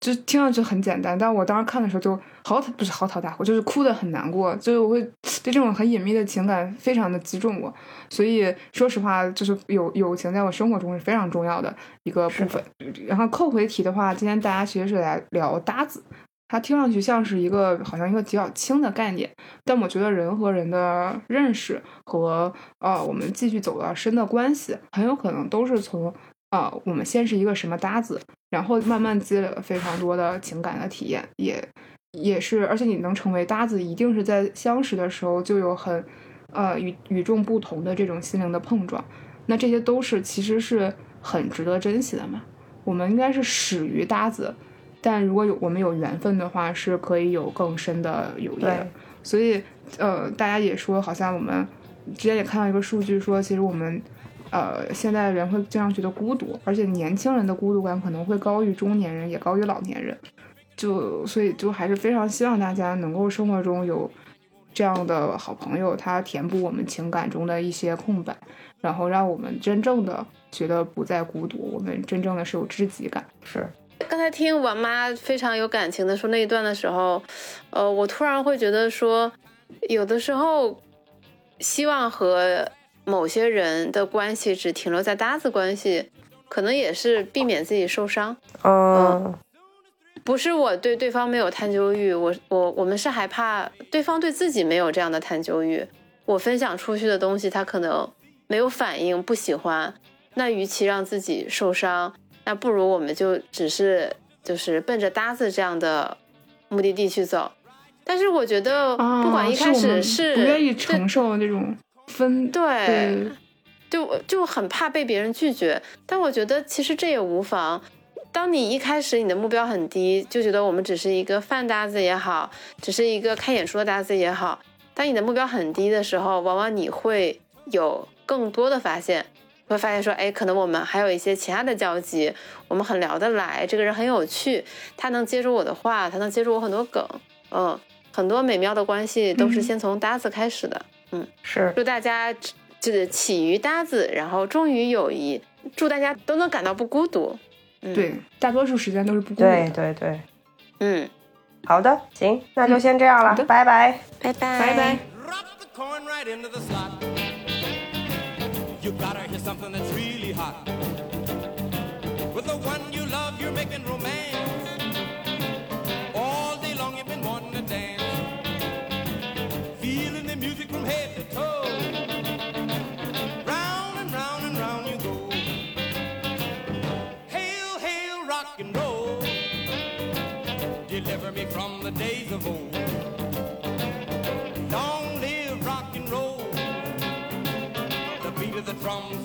就听上去很简单，但我当时看的时候就嚎啕不是嚎啕大哭，就是哭的很难过，就是我会对这种很隐秘的情感非常的击中我，所以说实话，就是友友情在我生活中是非常重要的一个部分。然后扣回题的话，今天大家其实是来聊搭子，它听上去像是一个好像一个比较轻的概念，但我觉得人和人的认识和呃我们继续走到深的关系，很有可能都是从。啊，我们先是一个什么搭子，然后慢慢积累了非常多的情感的体验，也也是，而且你能成为搭子，一定是在相识的时候就有很呃与与众不同的这种心灵的碰撞，那这些都是其实是很值得珍惜的嘛。我们应该是始于搭子，但如果有我们有缘分的话，是可以有更深的友谊的。所以呃，大家也说，好像我们之前也看到一个数据说，其实我们。呃，现在人会经常觉得孤独，而且年轻人的孤独感可能会高于中年人，也高于老年人。就所以就还是非常希望大家能够生活中有这样的好朋友，他填补我们情感中的一些空白，然后让我们真正的觉得不再孤独，我们真正的是有知己感。是，刚才听王妈非常有感情的说那一段的时候，呃，我突然会觉得说，有的时候希望和。某些人的关系只停留在搭子关系，可能也是避免自己受伤。嗯，不是我对对方没有探究欲，我我我们是害怕对方对自己没有这样的探究欲。我分享出去的东西，他可能没有反应，不喜欢。那与其让自己受伤，那不如我们就只是就是奔着搭子这样的目的地去走。但是我觉得，不管一开始是不愿意承受那种。分对，就就很怕被别人拒绝，但我觉得其实这也无妨。当你一开始你的目标很低，就觉得我们只是一个饭搭子也好，只是一个看演出的搭子也好，当你的目标很低的时候，往往你会有更多的发现，会发现说，哎，可能我们还有一些其他的交集，我们很聊得来，这个人很有趣，他能接住我的话，他能接住我很多梗，嗯，很多美妙的关系都是先从搭子开始的。嗯，是。祝大家就是起于搭子，然后终于友谊，祝大家都能感到不孤独。嗯。对，大多数时间都是不孤独。对对对，嗯，好的，行，那就先这样了，拜拜，拜拜，拜拜。from head to toe. Round and round and round you go. Hail, hail, rock and roll. Deliver me from the days of old. Long live rock and roll. The beat of the drums.